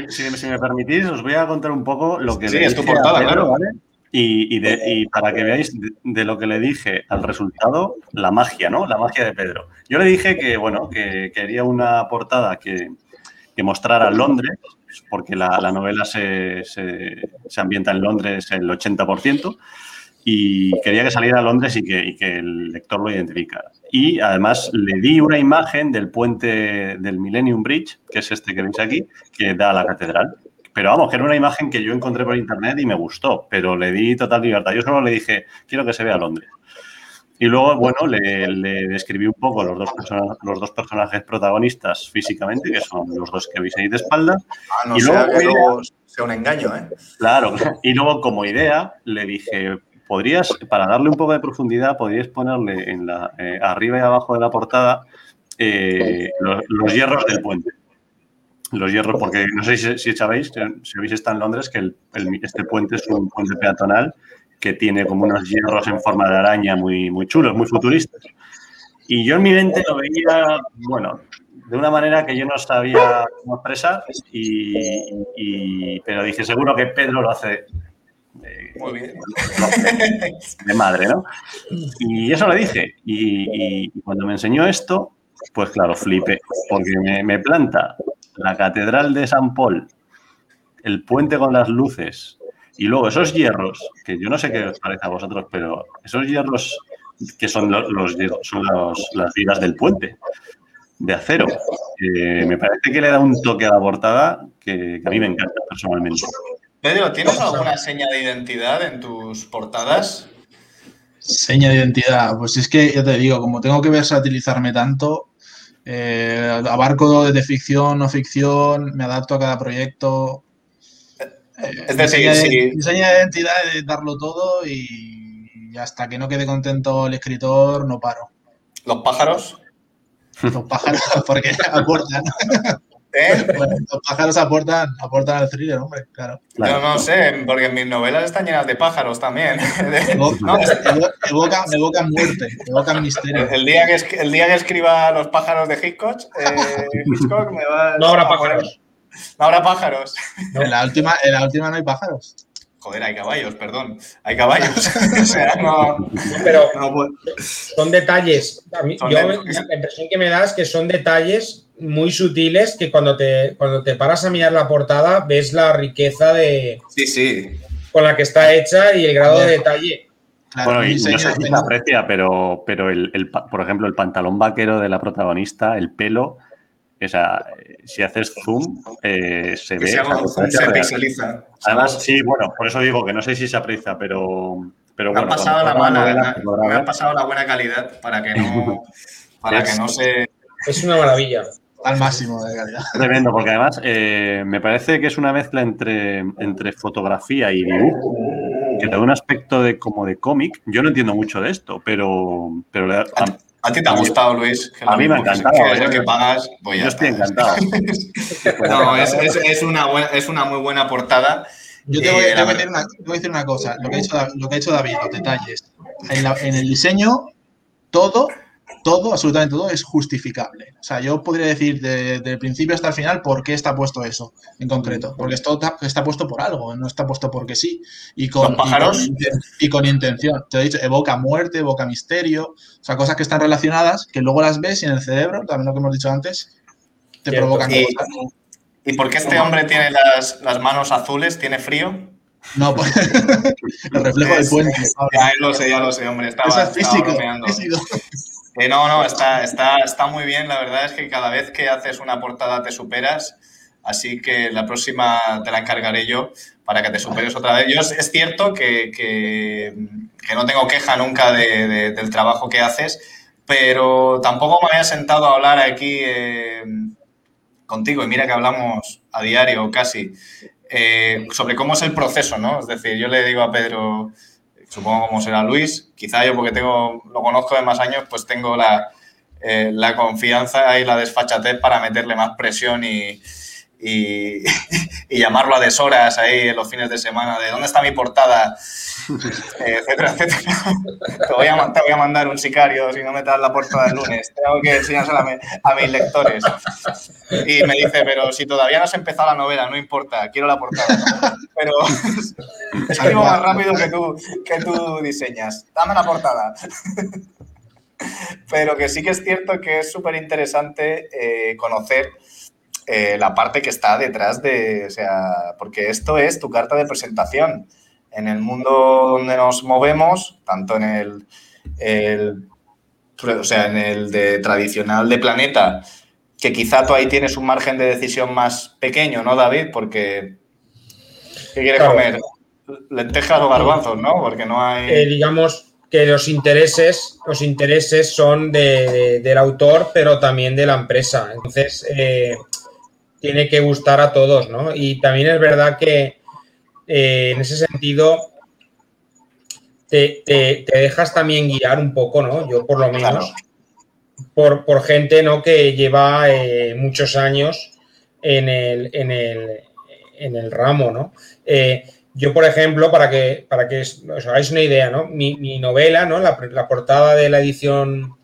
Si, me permitís, os voy a contar un poco lo que. Sí, es tu portada, claro. ¿vale? Y, para que veáis de, lo que le dije al resultado, la magia, ¿no? La magia de Pedro. Yo le dije que, bueno, que quería una portada que, mostrara Londres, porque la, novela se, ambienta en Londres el 80%, y quería que saliera a Londres y que, y que el lector lo identificara. Y además le di una imagen del puente del Millennium Bridge, que es este que veis aquí, que da a la catedral. Pero vamos, que era una imagen que yo encontré por internet y me gustó, pero le di total libertad. Yo solo le dije, quiero que se vea Londres. Y luego, bueno, le, describí un poco los dos, los dos personajes protagonistas físicamente, que son los dos que veis ahí de espalda. Ah, no y luego, sea un engaño, ¿eh? Claro, y luego como idea le dije, podrías, para darle un poco de profundidad, podrías ponerle en la, eh, arriba y abajo de la portada eh, los hierros del puente los hierros, porque no sé si, sabéis, si habéis estado en Londres, que este puente es un puente peatonal que tiene como unos hierros en forma de araña muy, muy chulos, muy futuristas. Y yo en mi mente lo veía, bueno, de una manera que yo no sabía cómo expresar, y, pero dije, seguro que Pedro lo hace muy bien. De madre, ¿no? Y eso le dije. Y, cuando me enseñó esto, pues claro, flipé, porque me, me, planta la Catedral de San Paul, el puente con las luces y luego esos hierros, que yo no sé qué os parece a vosotros, pero esos hierros que son los, son las vigas del puente de acero, me parece que le da un toque a la portada que, a mí me encanta personalmente. Pedro, ¿tienes alguna seña de identidad en tus portadas? Seña de identidad, pues es que ya te digo, como tengo que versatilizarme tanto, eh, abarco desde ficción, no ficción, me adapto a cada proyecto. Es decir, sí. Diseño de identidad es darlo todo y hasta que no quede contento el escritor no paro. ¿Los pájaros? Los pájaros, porque aportan. ¿Eh? los pájaros aportan, aportan al thriller, hombre, claro. Yo no sé, porque mis novelas están llenas de pájaros también. ¿No? evocan, muerte, evocan misterio. El día que, el día que escriba Los pájaros de Hitchcock, eh, Hitchcock me va No habrá pájaros. No habrá pájaros. En, la última, en la última no hay pájaros. Joder, hay caballos, perdón. Hay caballos. o sea, no. pero son detalles. A mí, yo, la impresión que me da es que son detalles muy sutiles que cuando te, cuando te paras a mirar la portada ves la riqueza de. Sí, sí. Con la que está hecha y el grado de detalle. bueno, y no sé si se aprecia, pero, pero el, por ejemplo, el pantalón vaquero de la protagonista, el pelo, o sea, si haces zoom, eh, se ve. se pixeliza. Además, sí, bueno, por eso digo que no sé si se aprecia, pero. pero me bueno, ha pasado la mala, me ha pasado la buena calidad para que no, para que no se. Es una maravilla al máximo de calidad. Tremendo, porque además eh, me parece que es una mezcla entre, entre fotografía y dibujo, que da un aspecto de como de cómic. Yo no entiendo mucho de esto, pero... pero a, ti te ha gustado, Luis. a mí me ha encantado. Que es el que pagas, pues Yo estoy encantado. no, es, es, es, una buena, es una muy buena portada. Yo te voy, eh, te voy, a, decir una, voy a, decir una, cosa, lo que ha hecho, lo que ha hecho David, los detalles. En, la, en el diseño, todo todo, absolutamente todo, es justificable. O sea, yo podría decir desde el principio hasta el final por qué está puesto eso en concreto. Porque esto está, puesto por algo, no está puesto porque sí. Y con, pájaros? Y con, intención. Te he dicho, evoca muerte, evoca misterio. O sea, cosas que están relacionadas, que luego las ves y en el cerebro, también lo que hemos dicho antes, te provocan y, ¿Y por qué este hombre tiene las, las manos azules? ¿Tiene frío? No, pues el reflejo del puente. Ya lo sé, ya lo sé, hombre. Estaba, es físico. No, no, está, está, está muy bien. La verdad es que cada vez que haces una portada te superas. Así que la próxima te la encargaré yo para que te superes otra vez. Yo es, cierto que, que, no tengo queja nunca de, del trabajo que haces, pero tampoco me había sentado a hablar aquí eh, contigo. Y mira que hablamos a diario casi eh, sobre cómo es el proceso, ¿no? Es decir, yo le digo a Pedro, supongo cómo será Luis, quizá yo porque tengo, lo conozco de más años, pues tengo la, eh, la confianza y la desfachatez para meterle más presión y, y, llamarlo a deshoras ahí en los fines de semana de dónde está mi portada, etcétera, etcétera. Te voy, a, te voy, a, mandar un sicario si no me das la portada el lunes. Tengo que enseñársela a, mis lectores. Y me dice, pero si todavía no has empezado la novela, no importa, quiero la portada. Pero escribo más rápido que tú, que tú diseñas. Dame la portada. Pero que sí que es cierto que es súper interesante eh, conocer eh, la parte que está detrás de, o sea, porque esto es tu carta de presentación. En el mundo donde nos movemos, tanto en el, o sea, en el de tradicional de planeta, que quizá tú ahí tienes un margen de decisión más pequeño, ¿no, David? Porque ¿qué quieres comer? Lentejas o garbanzos, ¿no? Porque no hay. Eh, digamos que los intereses, los intereses son del autor, pero también de la empresa. Entonces, eh, tiene que gustar a todos, ¿no? Y también es verdad que eh, en ese sentido te, dejas también guiar un poco, ¿no? Yo por lo menos, por, gente, ¿no? Que lleva eh, muchos años en el, en el, ramo, ¿no? Eh, yo, por ejemplo, para que, para que os hagáis una idea, ¿no? Mi, novela, ¿no? La, portada de la edición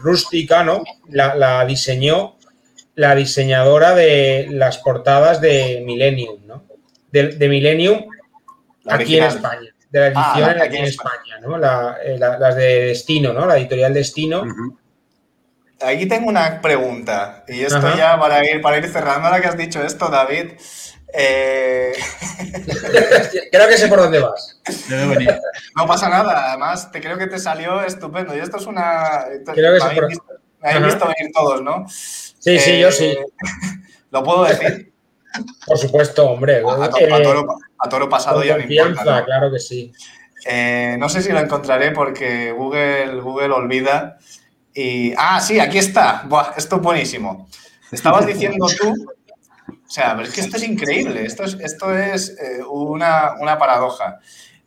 rústica, ¿no? La, la diseñó la diseñadora de las portadas de Millennium, ¿no? De, Millennium aquí en España, de la ah, edición aquí, en España, ¿no? Eh, las de Destino, ¿no? La editorial Destino. Aquí tengo una pregunta, y esto ya para ir, para ir cerrando, ahora que has dicho esto, David. Eh, creo que sé por dónde vas. No pasa nada, además te creo que te salió estupendo. Y esto es una. Creo que me, visto, me visto venir todos, ¿no? Sí, sí, yo sí. Eh, ¿Lo puedo decir? Por supuesto, hombre. A, toro, pasado ya no importa. claro que sí. Eh, no sé si lo encontraré porque Google, Google olvida. Y, ah, sí, aquí está. Buah, esto es buenísimo. Estabas diciendo tú. O sea, pero es que esto es increíble. Esto es, esto es eh, una, paradoja.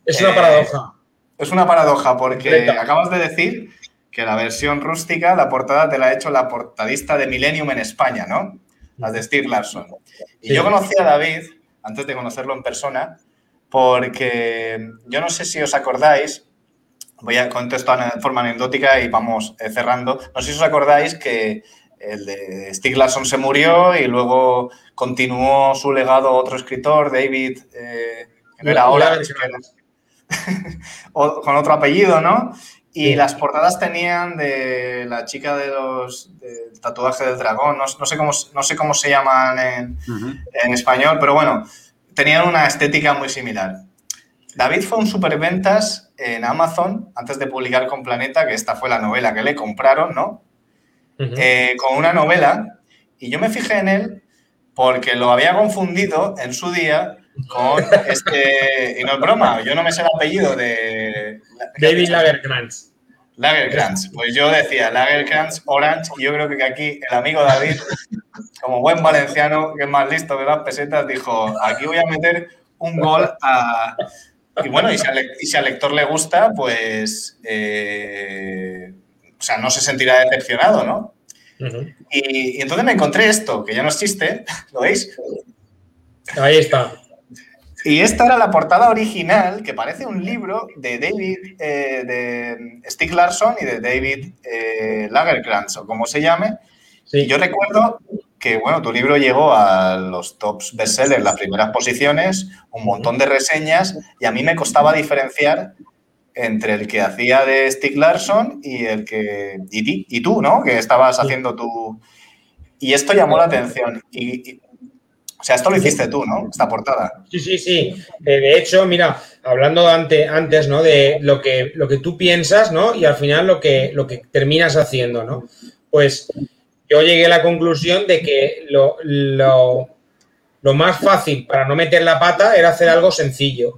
Es una paradoja. Es una paradoja porque acabas de decir que la versión rústica, la portada te la ha hecho la portadista de Millennium en España, ¿no? Las de Steve Larson. Y yo conocí a David, antes de conocerlo en persona, porque yo no sé si os acordáis, voy a contar esto de forma anecdótica y vamos eh, cerrando. No sé si os acordáis que el de Steve Larson se murió y luego continuó su legado otro escritor, David, eh, que no era ahora, con otro apellido, ¿no? Y las portadas tenían de la chica de los del tatuaje del dragón, no, sé, cómo, no sé cómo se llaman en, en, español, pero bueno, tenían una estética muy similar. David fue un superventas en Amazon antes de publicar con Planeta, que esta fue la novela que le compraron, ¿no? Eh, con una novela, y yo me fijé en él porque lo había confundido en su día con este. Y no es broma, yo no me sé el apellido de. David Lagerkrantz. Lagerkrantz. Pues yo decía Lagerkrantz Orange, y yo creo que aquí el amigo David, como buen valenciano, que es más listo de las pesetas, dijo: aquí voy a meter un gol a. Y bueno, y si al, lector le gusta, pues. Eh, o sea, no se sentirá decepcionado, ¿no? y, y entonces me encontré esto, que ya no existe, ¿lo veis? Ahí está. Y esta era la portada original, que parece un libro de David, eh, de Stieg Larsson y de David eh, Lagerkrantz, o como se llame. Y yo recuerdo que, bueno, tu libro llegó a los tops bestsellers, las primeras posiciones, un montón de reseñas, y a mí me costaba diferenciar entre el que hacía de Stieg Larsson y el que. Y, y tú, ¿no? Que estabas haciendo tu. Y esto llamó la atención. Y, o sea, esto lo hiciste tú, ¿no? Esta portada. Sí, sí, sí. Eh, de hecho, mira, hablando antes, ¿no? De lo que, lo que tú piensas, ¿no? Y al final lo que, lo que terminas haciendo, ¿no? Pues yo llegué a la conclusión de que lo, lo, lo más fácil para no meter la pata era hacer algo sencillo.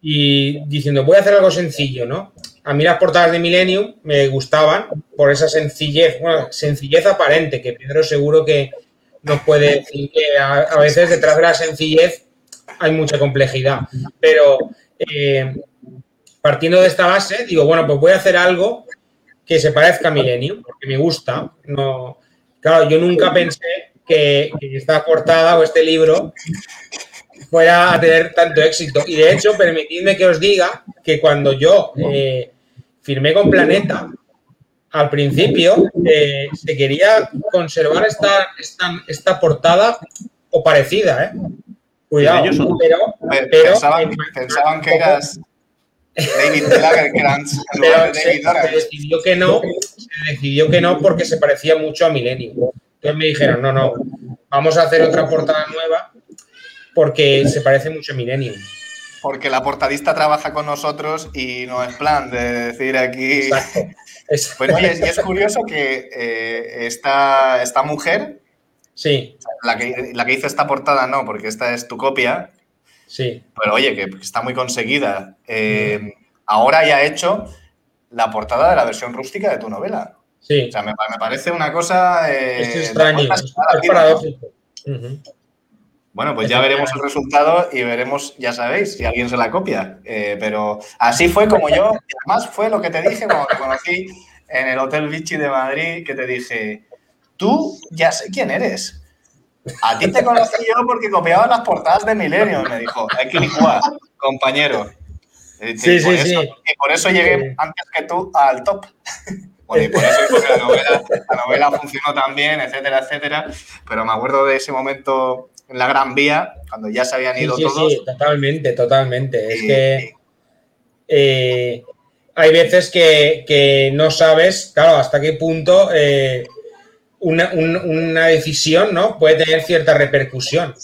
Y diciendo, voy a hacer algo sencillo, ¿no? A mí las portadas de Millennium me gustaban por esa sencillez, bueno, sencillez aparente, que Pedro seguro que, nos puede decir que a, veces detrás de la sencillez hay mucha complejidad. Pero eh, partiendo de esta base, digo, bueno, pues voy a hacer algo que se parezca a Millennium, porque me gusta. No, claro, yo nunca pensé que, esta portada o este libro fuera a tener tanto éxito. Y de hecho, permitidme que os diga que cuando yo eh, firmé con Planeta al principio eh, se quería conservar esta, esta, portada o parecida, ¿eh? Cuidado, pero, pero, pensaban, que eras David Lagerkrantz pero se, se, decidió que no, se decidió que no porque se parecía mucho a Millennium. Entonces me dijeron, no, no, vamos a hacer otra portada nueva porque se parece mucho a Millennium. Porque la portadista trabaja con nosotros y no es plan de decir aquí es, pues y es curioso que eh, esta, esta, mujer, sí. la que, la que hizo esta portada no, porque esta es tu copia, sí. pero oye, que está muy conseguida. Eh, ahora ya ha hecho la portada de la versión rústica de tu novela. Sí. O sea, me, me parece una cosa... Eh, es extraño, es, paradójico. Bueno, pues ya veremos el resultado y veremos, ya sabéis, si alguien se la copia. Eh, pero así fue como yo, y además fue lo que te dije cuando te conocí en el Hotel Vichy de Madrid, que te dije, tú ya sé quién eres. A ti te conocí yo porque copiabas las portadas de Milenio, me dijo. Hay que jugar, compañero. Sí, sí, sí. Y por eso llegué antes que tú al top. Bueno, y por eso la novela, la novela funcionó tan bien, etcétera, etcétera. Pero me acuerdo de ese momento en la Gran Vía, cuando ya se habían ido todos. Sí, totalmente, totalmente. es que eh, hay veces que, no sabes, claro, hasta qué punto eh, una, decisión ¿no? puede tener cierta repercusión.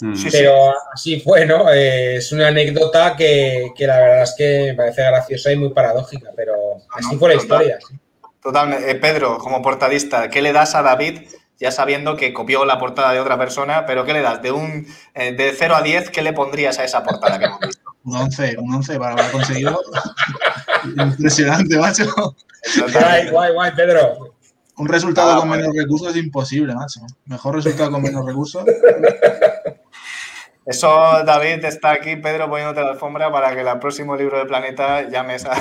Mm. Pero así fue, ¿no? Eh, es una anécdota que, la verdad es que me parece graciosa y muy paradójica, pero así fue la historia. Totalmente. Pedro, como portadista, ¿qué le das a David ya sabiendo que copió la portada de otra persona, pero ¿qué le das? De un eh, de 0 a 10, ¿qué le pondrías a esa portada que hemos visto? Un 11, un 11 para haber conseguido. Impresionante, macho. Guay, guay, guay, Pedro. Un resultado con menos recursos es imposible, macho. Mejor resultado con menos recursos. Eso, David, está aquí, Pedro, poniéndote la alfombra para que el próximo libro de Planeta llames a.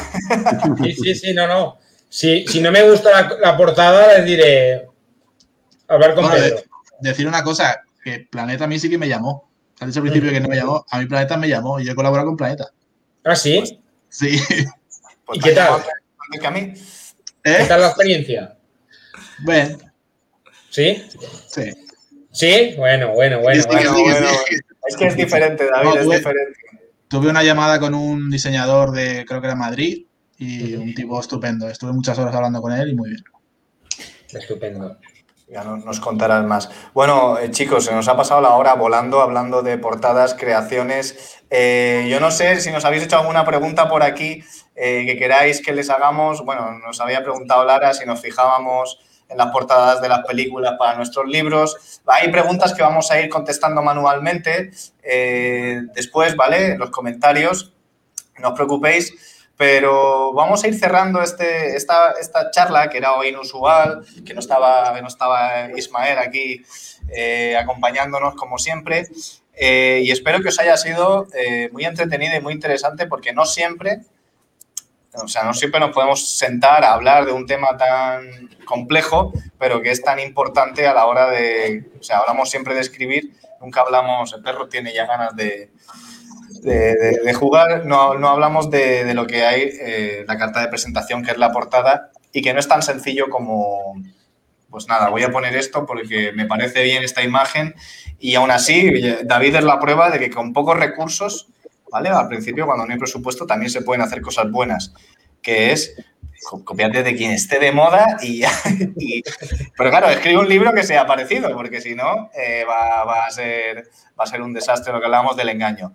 Sí, sí, sí, no, no. Si, si no me gusta la portada, les diré, Hablar con Pedro. decir una cosa, que Planeta a mí sí que me llamó. Al dicho al principio que no me llamó, a mi Planeta me llamó y yo he colaborado con Planeta. ¿Ah, sí? Sí. ¿Y qué tal? a mí. ¿Eh? ¿Qué tal la experiencia? Bueno. ¿Sí? Sí. ¿Sí? Bueno, bueno, bueno. Es que es diferente, David, es diferente. Tuve una llamada con un diseñador de, creo que era Madrid, y un tipo estupendo. Estuve muchas horas hablando con él y muy bien. Estupendo. Ya nos contarás más. Bueno, eh, chicos, se nos ha pasado la hora volando, hablando de portadas, creaciones. Eh, yo no sé si nos habéis hecho alguna pregunta por aquí eh, que queráis que les hagamos. Bueno, nos había preguntado Lara si nos fijábamos en las portadas de las películas para nuestros libros. Hay preguntas que vamos a ir contestando manualmente después, ¿vale? En los comentarios. No os preocupéis. Pero vamos a ir cerrando este, esta, esta charla, que era hoy inusual, que no estaba, no estaba Ismael aquí eh, acompañándonos como siempre. Eh, y espero que os haya sido eh, muy entretenida y muy interesante porque no siempre, o sea, no siempre nos podemos sentar a hablar de un tema tan complejo, pero que es tan importante a la hora de, o sea, hablamos siempre de escribir, nunca hablamos, el perro tiene ya ganas de, de, jugar, no, hablamos de, lo que hay, eh, la carta de presentación, que es la portada, y que no es tan sencillo como, pues nada, voy a poner esto porque me parece bien esta imagen, y aún así, David es la prueba de que con pocos recursos, ¿vale? Al principio, cuando no hay presupuesto, también se pueden hacer cosas buenas, que es copiarte de quien esté de moda y, pero claro, escribe un libro que sea parecido, porque si no eh, va, a ser, va a ser un desastre lo que hablábamos del engaño.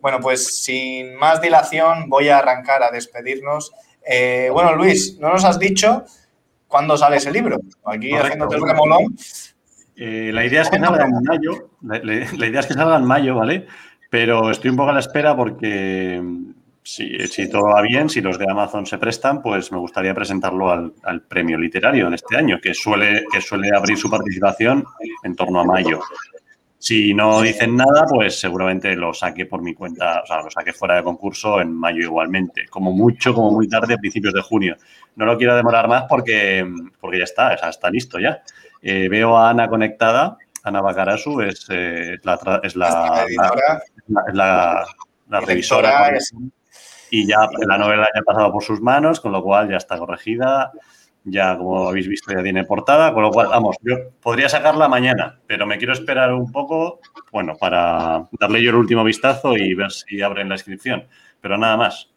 Bueno, pues sin más dilación voy a arrancar a despedirnos. Eh, bueno, Luis, ¿no nos has dicho cuándo sale ese libro? Aquí haciéndote el remolón. Eh, la idea es que salga en mayo, la, idea es que salga en mayo, ¿vale? Pero estoy un poco a la espera porque si, si, todo va bien, si los de Amazon se prestan, pues me gustaría presentarlo al, al, premio literario en este año, que suele, que suele abrir su participación en torno a mayo. Si no dicen nada, pues seguramente lo saque por mi cuenta, o sea, lo saque fuera de concurso en mayo igualmente. Como mucho, como muy tarde, a principios de junio. No lo quiero demorar más porque, porque ya está, está listo ya. Eh, veo a Ana conectada. Ana Bacarasu es, eh, la, es la, la, la, revisora. Y ya la novela ya ha pasado por sus manos, con lo cual ya está corregida ya como habéis visto ya tiene portada, con lo cual, vamos, yo podría sacarla mañana, pero me quiero esperar un poco, bueno, para darle yo el último vistazo y ver si abren la inscripción, pero nada más.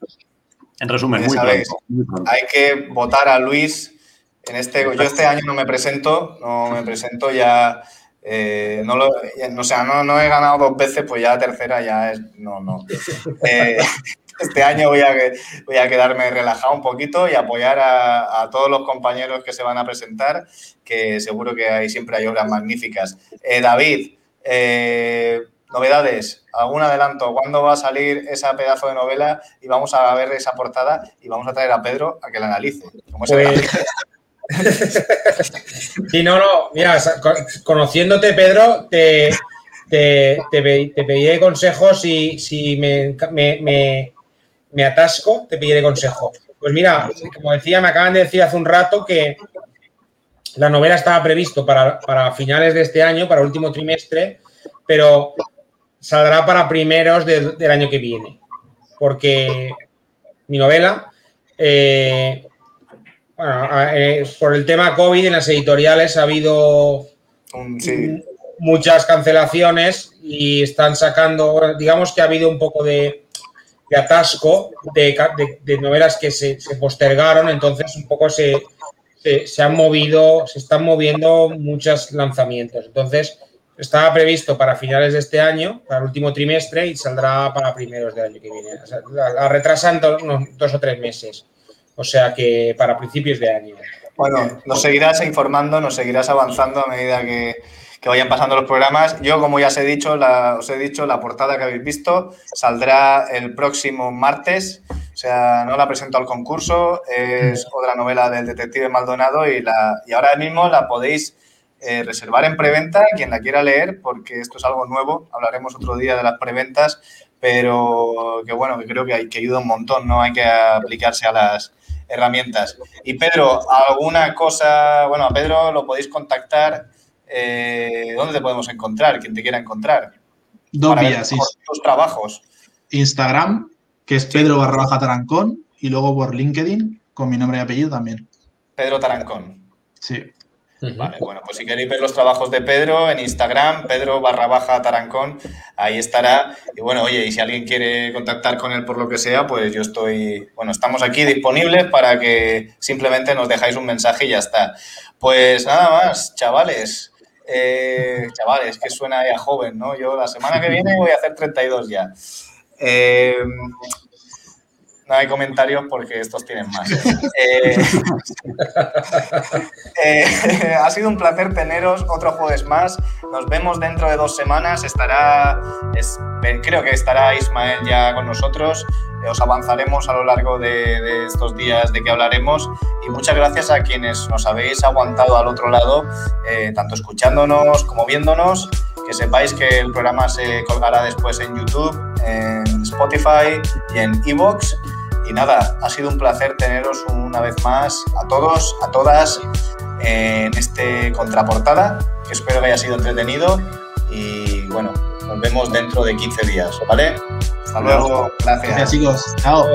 En resumen, muy pronto, Hay que votar a Luis en este, yo este año no me presento, no me presento ya, eh, no lo, o sea, no, no, he ganado dos veces, pues ya la tercera ya es, no, no. Eh, este año voy a, voy a quedarme relajado un poquito y apoyar a, todos los compañeros que se van a presentar, que seguro que hay, siempre hay obras magníficas. Eh, David, eh, novedades, algún adelanto, ¿cuándo va a salir esa pedazo de novela? Y vamos a ver esa portada y vamos a traer a Pedro a que la analice. ¿Cómo pues... sí, no, no, mira, conociéndote, Pedro, te, te, te, pediré consejos si, si me, me atasco, te pediré consejo. Pues mira, como decía, me acaban de decir hace un rato que la novela estaba previsto para, finales de este año, para último trimestre, pero saldrá para primeros del año que viene. Porque mi novela, eh, eh, por el tema COVID en las editoriales ha habido muchas cancelaciones y están sacando, digamos que ha habido un poco de, atasco de, novelas que se, postergaron, entonces un poco se, se, han movido, se están moviendo muchos lanzamientos. Entonces, estaba previsto para finales de este año, para el último trimestre, y saldrá para primeros del año que viene. la, retrasan dos o tres meses. O sea que para principios de año. Bueno, nos seguirás informando, nos seguirás avanzando a medida que, que vayan pasando los programas. Yo, como ya os he dicho, la, os he dicho, la portada que habéis visto saldrá el próximo martes. O sea, no la presento al concurso, es otra novela del detective Maldonado y, la, y ahora mismo la podéis eh, reservar en preventa, quien la quiera leer, porque esto es algo nuevo. Hablaremos otro día de las preventas, pero que bueno, que creo que, hay, que ayuda un montón, ¿no? Hay que aplicarse a las herramientas. Y Pedro, alguna cosa, bueno, a Pedro lo podéis contactar eh, ¿dónde te podemos encontrar? Quien te quiera encontrar. Dos vías. Sí. Tus trabajos. Instagram, que es Pedro barra baja Tarancón, y luego por LinkedIn, con mi nombre y apellido también. Pedro Tarancón. Sí. Vale, bueno, pues si queréis ver los trabajos de Pedro en Instagram, Pedro barra baja Tarancón, ahí estará. Y bueno, oye, y si alguien quiere contactar con él por lo que sea, pues yo estoy, bueno, estamos aquí disponibles para que simplemente nos dejáis un mensaje y ya está. Pues nada más, chavales, eh, chavales, que suena ya joven, ¿no? Yo la semana que viene voy a hacer 32 ya. Eh, no hay comentarios porque estos tienen más. Eh, ha sido un placer teneros otro jueves más. Nos vemos dentro de dos semanas. Estará, creo que estará Ismael ya con nosotros. Eh, os avanzaremos a lo largo de, estos días de que hablaremos y muchas gracias a quienes nos habéis aguantado al otro lado, eh, tanto escuchándonos como viéndonos. Que sepáis que el programa se colgará después en YouTube, en Spotify y en Evox. Y nada, ha sido un placer teneros una vez más a todos, a todas en este contraportada, que espero que haya sido entretenido y bueno, nos vemos dentro de 15 días, ¿vale? Hasta luego. Gracias. Gracias, chicos. Chao.